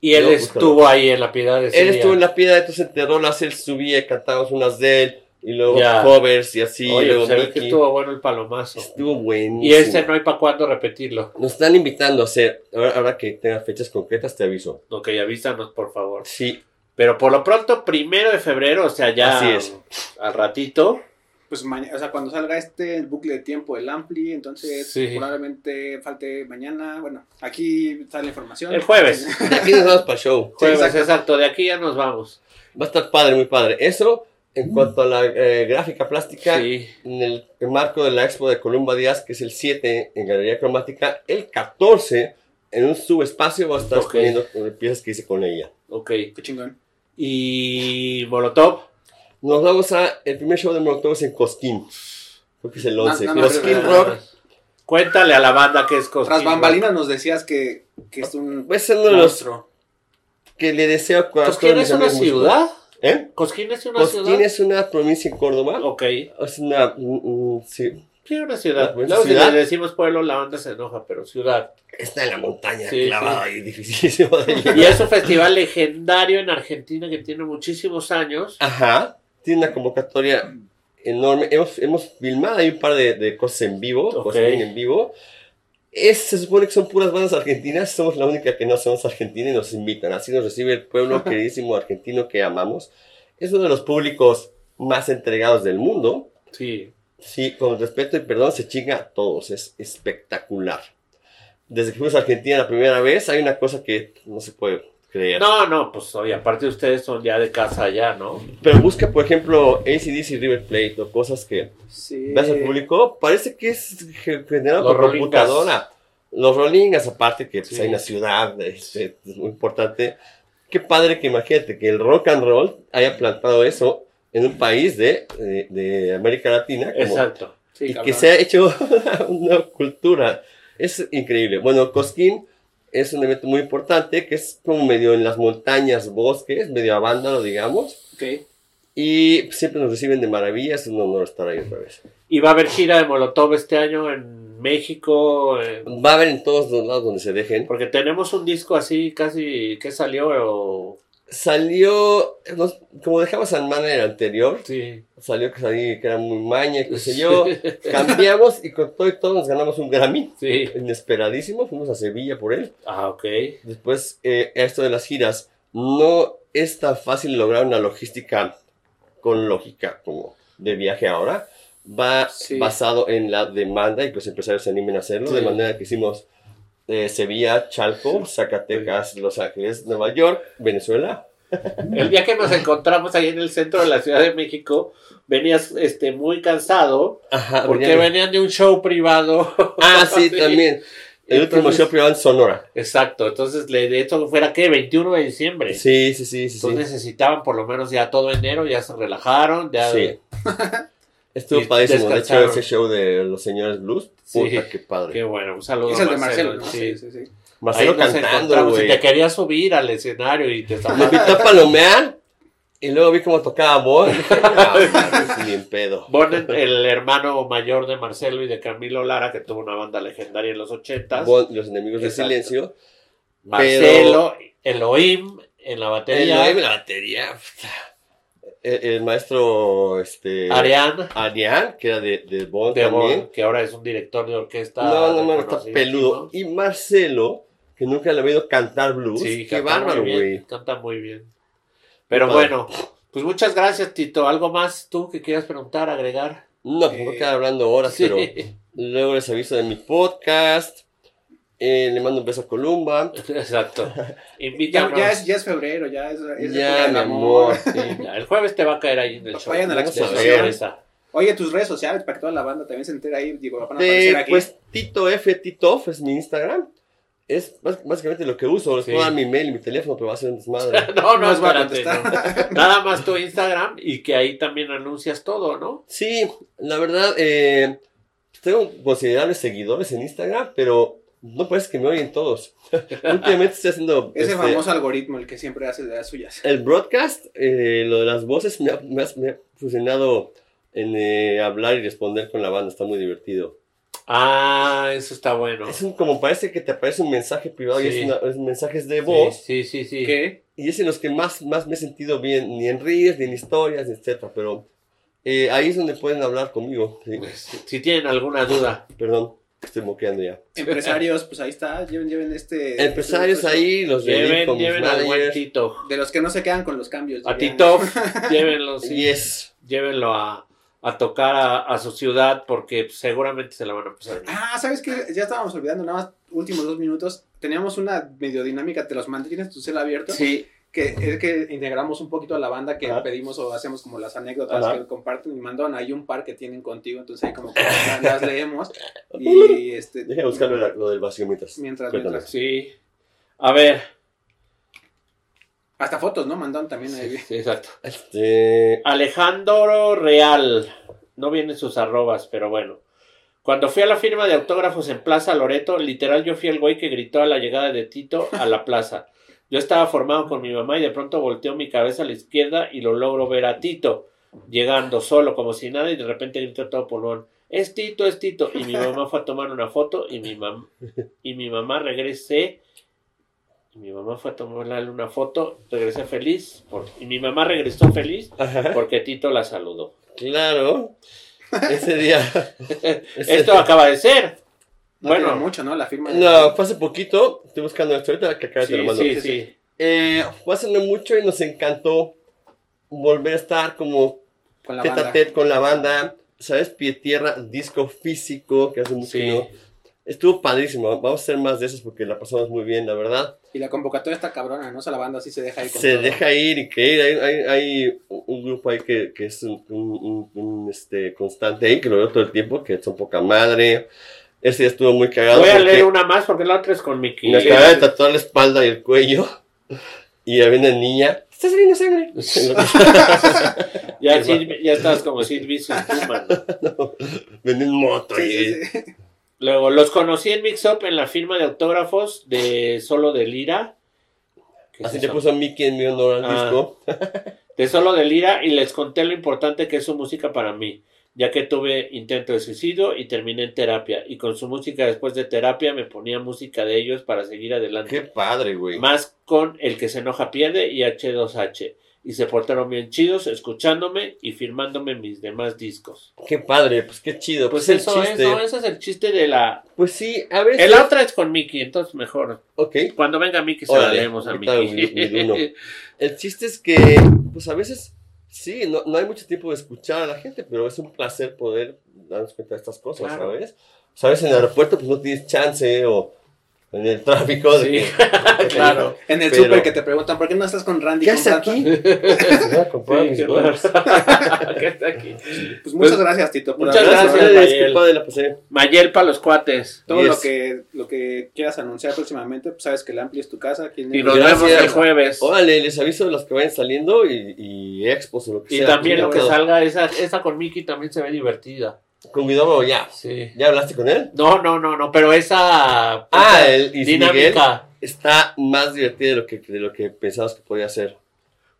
Y él No, estuvo ahí en la piedad de Él estuvo en la piedra, entonces entre rolas él subía y cantábamos unas de él. Y luego Ya. covers y así. Oye, luego se ve que estuvo bueno el palomazo. Estuvo buenísimo. Y ese no hay para cuándo repetirlo. Nos están invitando a hacer, ahora, ahora que tenga fechas concretas te aviso. Ok, avísanos, por favor. Sí, Pero por lo pronto, primero de febrero, o sea, ya Así es. al ratito. Pues mañana, o sea, cuando salga este el bucle de tiempo del Ampli, entonces Sí. probablemente falte mañana. Bueno, aquí está la información. El jueves. de aquí nos vamos para el show. Jueves, exacto. exacto. De aquí ya nos vamos. Va a estar padre, muy padre. Eso, en cuanto a la eh, gráfica plástica, Sí. en el marco de la expo de Columba Díaz, que es el 7 en Galería Cromática, el 14 en un subespacio va a estar Ok. exponiendo piezas que hice con ella. Ok. Qué chingón. Y Molotov. Nos vamos a, el primer show de Molotov es en Cosquín. Creo que es el 11. No, no, no, Cosquín Rock Cuéntale a la banda que es Cosquín Tras bambalinas nos decías que, que es un es uno de los que le deseo a ¿Cosquín es una ciudad? ¿Eh? ¿Cosquín es una Cosquín ciudad? es una provincia en Córdoba. Ok. Es una. mm, mm, sí, Sí, una ciudad. ¿Una Luego si ciudad? le decimos pueblo, la banda se enoja, pero ciudad. está en la montaña, Sí, clavada sí. y dificilísimo de llegar. Y es un festival legendario en Argentina que tiene muchísimos años. Ajá. Tiene una convocatoria enorme. Hemos, hemos filmado ahí un par de, de cosas en vivo, cosas en vivo. Es, se supone que son puras bandas argentinas. Somos la única que no somos argentina y nos invitan. Así nos recibe el pueblo queridísimo argentino que amamos. Es uno de los públicos más entregados del mundo. Sí. Sí, con respeto y perdón, se chinga a todos. Es espectacular. Desde que fuimos a Argentina la primera vez, hay una cosa que no se puede No, no, pues oye, aparte ustedes son ya de casa allá, ¿no? Pero busca, por ejemplo, ACDC River Plate o cosas que Sí. ves al público, parece que es ge- generado por computadora. Los Rollingas, aparte que pues, Sí. hay una ciudad, este, es muy importante. Qué padre que imagínate que el rock and roll haya plantado eso en un país de, de, de América Latina. como- Exacto. Sí, y cabrón. que se ha hecho una cultura. Es increíble. Bueno, Cosquín es un evento muy importante que es como medio en las montañas, bosques, medio abándano, digamos. Ok. Y siempre nos reciben de maravilla. Es un honor estar ahí otra vez. Y va a haber gira de Molotov este año en México. eh, Va a haber en todos los lados donde se dejen. porque tenemos un disco así casi que salió. o- Salió, nos- como dejamos a Man en el anterior, Sí. salió que, salí, que era muy maña, y qué sé yo. Cambiamos y con todo y todo nos ganamos un Grammy. Sí. Inesperadísimo. Fuimos a Sevilla por él. Ah, ok. Después, eh, esto de las giras, no es tan fácil lograr una logística con lógica como de viaje ahora. Va Sí. basado en la demanda y que los empresarios se animen a hacerlo, de manera que hicimos eh, Sevilla, Chalco, Zacatecas, Los Ángeles, Nueva York, Venezuela. El día que nos encontramos ahí en el centro de la Ciudad de México, venías este, muy cansado Ajá, porque venía- venían de un show privado. Ah, sí, también. El último Entonces- show privado en Sonora. Exacto, entonces le- de hecho fuera que 21 de diciembre. Sí, sí, sí, sí. sí. Entonces necesitaban por lo menos ya todo enero, ya se relajaron, ya Sí. Estuvo padrísimo. De hecho, ese show de los señores blues. Sí. Puta, qué padre. Qué bueno, un saludo Es el de Marcelo. Marcelo, ¿no? Sí. Sí, sí, sí. Marcelo Ahí cantando, güey. te quería subir al escenario y te Me estaba... invitó a palomear y luego vi cómo tocaba Bon. mames, ni en pedo. Bon, el hermano mayor de Marcelo y de Camilo Lara, que tuvo una banda legendaria en los ochentas. Bon, los enemigos del silencio. Marcelo, Elohim en la batería, la batería. El, el maestro este, Arián Arián, que era de, de Bon de también. Que ahora es un director de orquesta. No, no, no, está peludo. Y Marcelo, que nunca le había oído cantar blues. Sí, Qué bárbaro, güey. Canta muy bien. Pero bueno, pues muchas gracias, Tito. ¿Algo más tú que quieras preguntar, agregar? No, voy a quedar hablando horas, pero luego les aviso de mi podcast. Eh, le mando un beso a Columba. Exacto. Ya, ya, es, ya es febrero, ya es, es Ya, mi amor. Sí, ya, el jueves te va a caer ahí en el show. Vayan a la exposición. Oye, tus redes sociales para que toda la banda también se entere ahí. Digo, van a aparecer aquí. pues Tito F, Titof es mi Instagram. Es bás- básicamente lo que uso. Les Sí. puedo dar mi mail y mi teléfono, pero va a ser un desmadre. No, no, No espérate. no. Nada más tu Instagram y que ahí también anuncias todo, ¿no? Sí, la verdad, eh, tengo considerables seguidores en Instagram, pero no parece que me oyen todos. Últimamente estoy haciendo Ese este, famoso algoritmo, el que siempre hace de las suyas. el broadcast, eh, lo de las voces, me ha, me ha- me ha funcionado en eh, hablar y responder con la banda, está muy divertido. Ah, eso está bueno. Es un- como parece que te aparece un mensaje privado y es, una- es mensajes de voz. Sí, sí, sí. sí. ¿Qué? Y es en los que más, más me he sentido bien, ni en reels, ni en historias, etcétera, pero eh, ahí es donde pueden hablar conmigo. sí. Si, si tienen alguna duda. Perdón, estoy moqueando ya. Empresarios, pues ahí está. Lleven, lleven este. Empresarios este- ahí, los de Lleven, con lleven al buen. Tito. De los que no se quedan con los cambios. A. Tito, llévenlo, sí. Yes. Llévenlo a, a tocar a, a su ciudad porque seguramente se la van a pasar bien. Ah, ¿sabes qué? Ya estábamos olvidando, nada más, últimos dos minutos. Teníamos una medio dinámica, te los mandé, tienes tu cel abierto. Sí, Que es que integramos un poquito a la banda que Ajá. pedimos o hacemos como las anécdotas Ajá. que comparten y mandaron ahí un par que tienen contigo, entonces ahí como que las, leemos y este Déjame buscar lo, lo del vacío mientras. mientras, mientras sí. A ver. hasta fotos, ¿no? Mandaron también ahí. Sí, exacto. Este, Alejandro Real. No vienen sus arrobas, pero bueno. Cuando fui a la firma de autógrafos en Plaza Loreto, literal yo fui el güey que gritó a la llegada de Tito a la plaza. Yo estaba formado con mi mamá y de pronto volteo mi cabeza a la izquierda y lo logro ver a Tito, llegando solo como si nada y de repente grito todo pulmón. Es Tito, es Tito. Y mi mamá fue a tomar una foto y mi, mam y mi mamá regresé. Y mi mamá fue a tomarle una foto, regresé feliz. por- y mi mamá regresó feliz ajá, porque Tito la saludó. claro. Ese día. ese- Esto acaba de ser. No Bueno. tiene mucho, ¿no? La firma. de- No, fue hace poquito. Estoy buscando esto ahorita que acá te lo Sí, mando. sí, Sí, sí. Eh, fue hace no mucho y nos encantó volver a estar como con la tete banda. tete con la banda. ¿Sabes? Pie tierra, disco físico, que hace mucho Sí. no. Estuvo padrísimo. Vamos a hacer más de esos porque la pasamos muy bien, la verdad. Y la convocatoria está cabrona, ¿no? O sea, la banda sí se deja ahí con Se todo. deja ir y que ir. Hay, hay, hay un grupo ahí que, que es un, un- un- un, este, constante ahí, que lo veo todo el tiempo, que son poca madre. Ese día estuvo muy cagado. Voy a leer una más porque la otra es con Mickey. Me acaba de tatuar la espalda y el cuello. Y ya viene niña. ¡Está saliendo sangre! ya, Sid- ya estás como Sid Vicious man. Viene en moto. Sí, y- sí, sí. Luego, los conocí en Mix Up en la firma de autógrafos de Solo de Lira. ¿Qué es Así le puso a Mickey en mi honor al Ah. disco. de Solo de Lira y les conté lo importante que es su música para mí, ya que tuve intento de suicidio y terminé en terapia. Y con su música después de terapia me ponía música de ellos para seguir adelante. Qué padre, güey. Más con El que se enoja pierde y H2H. Y se portaron bien chidos escuchándome y firmándome mis demás discos. Qué padre, pues qué chido. Pues, Pues, eso el es, chiste. ¿no? Ese es el chiste de la... Pues sí, a veces. El otra es con Mickey, entonces mejor. Ok. Cuando venga Mickey se Órale, la leemos a Mickey. mi- mi Duno. El chiste es que, pues a veces, sí, no, no hay mucho tiempo de escuchar a la gente, pero es un placer poder darnos cuenta de estas cosas, Claro. ¿sabes? Sabes, en el aeropuerto, pues no tienes chance o en el tráfico. de Sí, que- claro. En el Pero- súper que te preguntan, ¿por qué no estás con Randy? ¿Qué con hace Rafa?" aquí? Voy a comprar Sí, mis qué. ¿Qué está aquí? Pues muchas Pues, gracias, Tito. por muchas gracias, Ustedes, Mayel. Mayel para los cuates. Todo Yes. lo que, lo que quieras anunciar próximamente, pues sabes que el Ampli es tu casa. Aquí en Y nos Gracias. vemos el jueves. Órale, les aviso de los que vayan saliendo y, y expos o lo que Y sea. también lo que salga, esa, esa con Mickey también se ve divertida. Con Guidobo, ya. Sí. ¿Ya hablaste con él? No, no, no, no, pero esa, Ah, el Luis Miguel dinámica, está más divertido de lo que, de lo que pensabas que podía ser.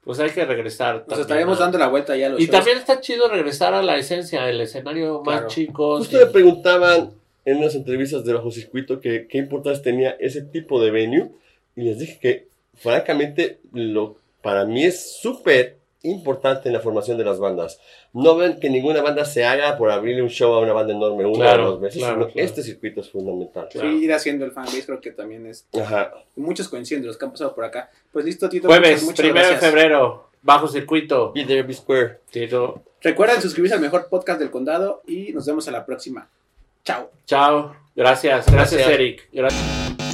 pues hay que regresar. Nos estaremos ¿no? dando la vuelta ya a los Y shows. también está chido regresar a la esencia, el escenario más Claro. chico. Justo me preguntaban en unas entrevistas de Bajo Circuito que qué importancia tenía ese tipo de venue y les dije que francamente lo para mí es súper importante en la formación de las bandas. No ven que ninguna banda se haga por abrirle un show a una banda enorme una Claro, o dos veces, claro, sino claro. este circuito es fundamental. Sí, ir haciendo el fanbase creo que también es... Ajá. Muchos coinciden de los que han pasado por acá. Pues listo, Tito. Jueves, muchas, muchas primero de febrero, bajo circuito. Be there, be square. Tito, Recuerden suscribirse al mejor podcast del condado y nos vemos a la próxima. Chao. chao. Gracias, gracias, Gracias. Eric. Gracias.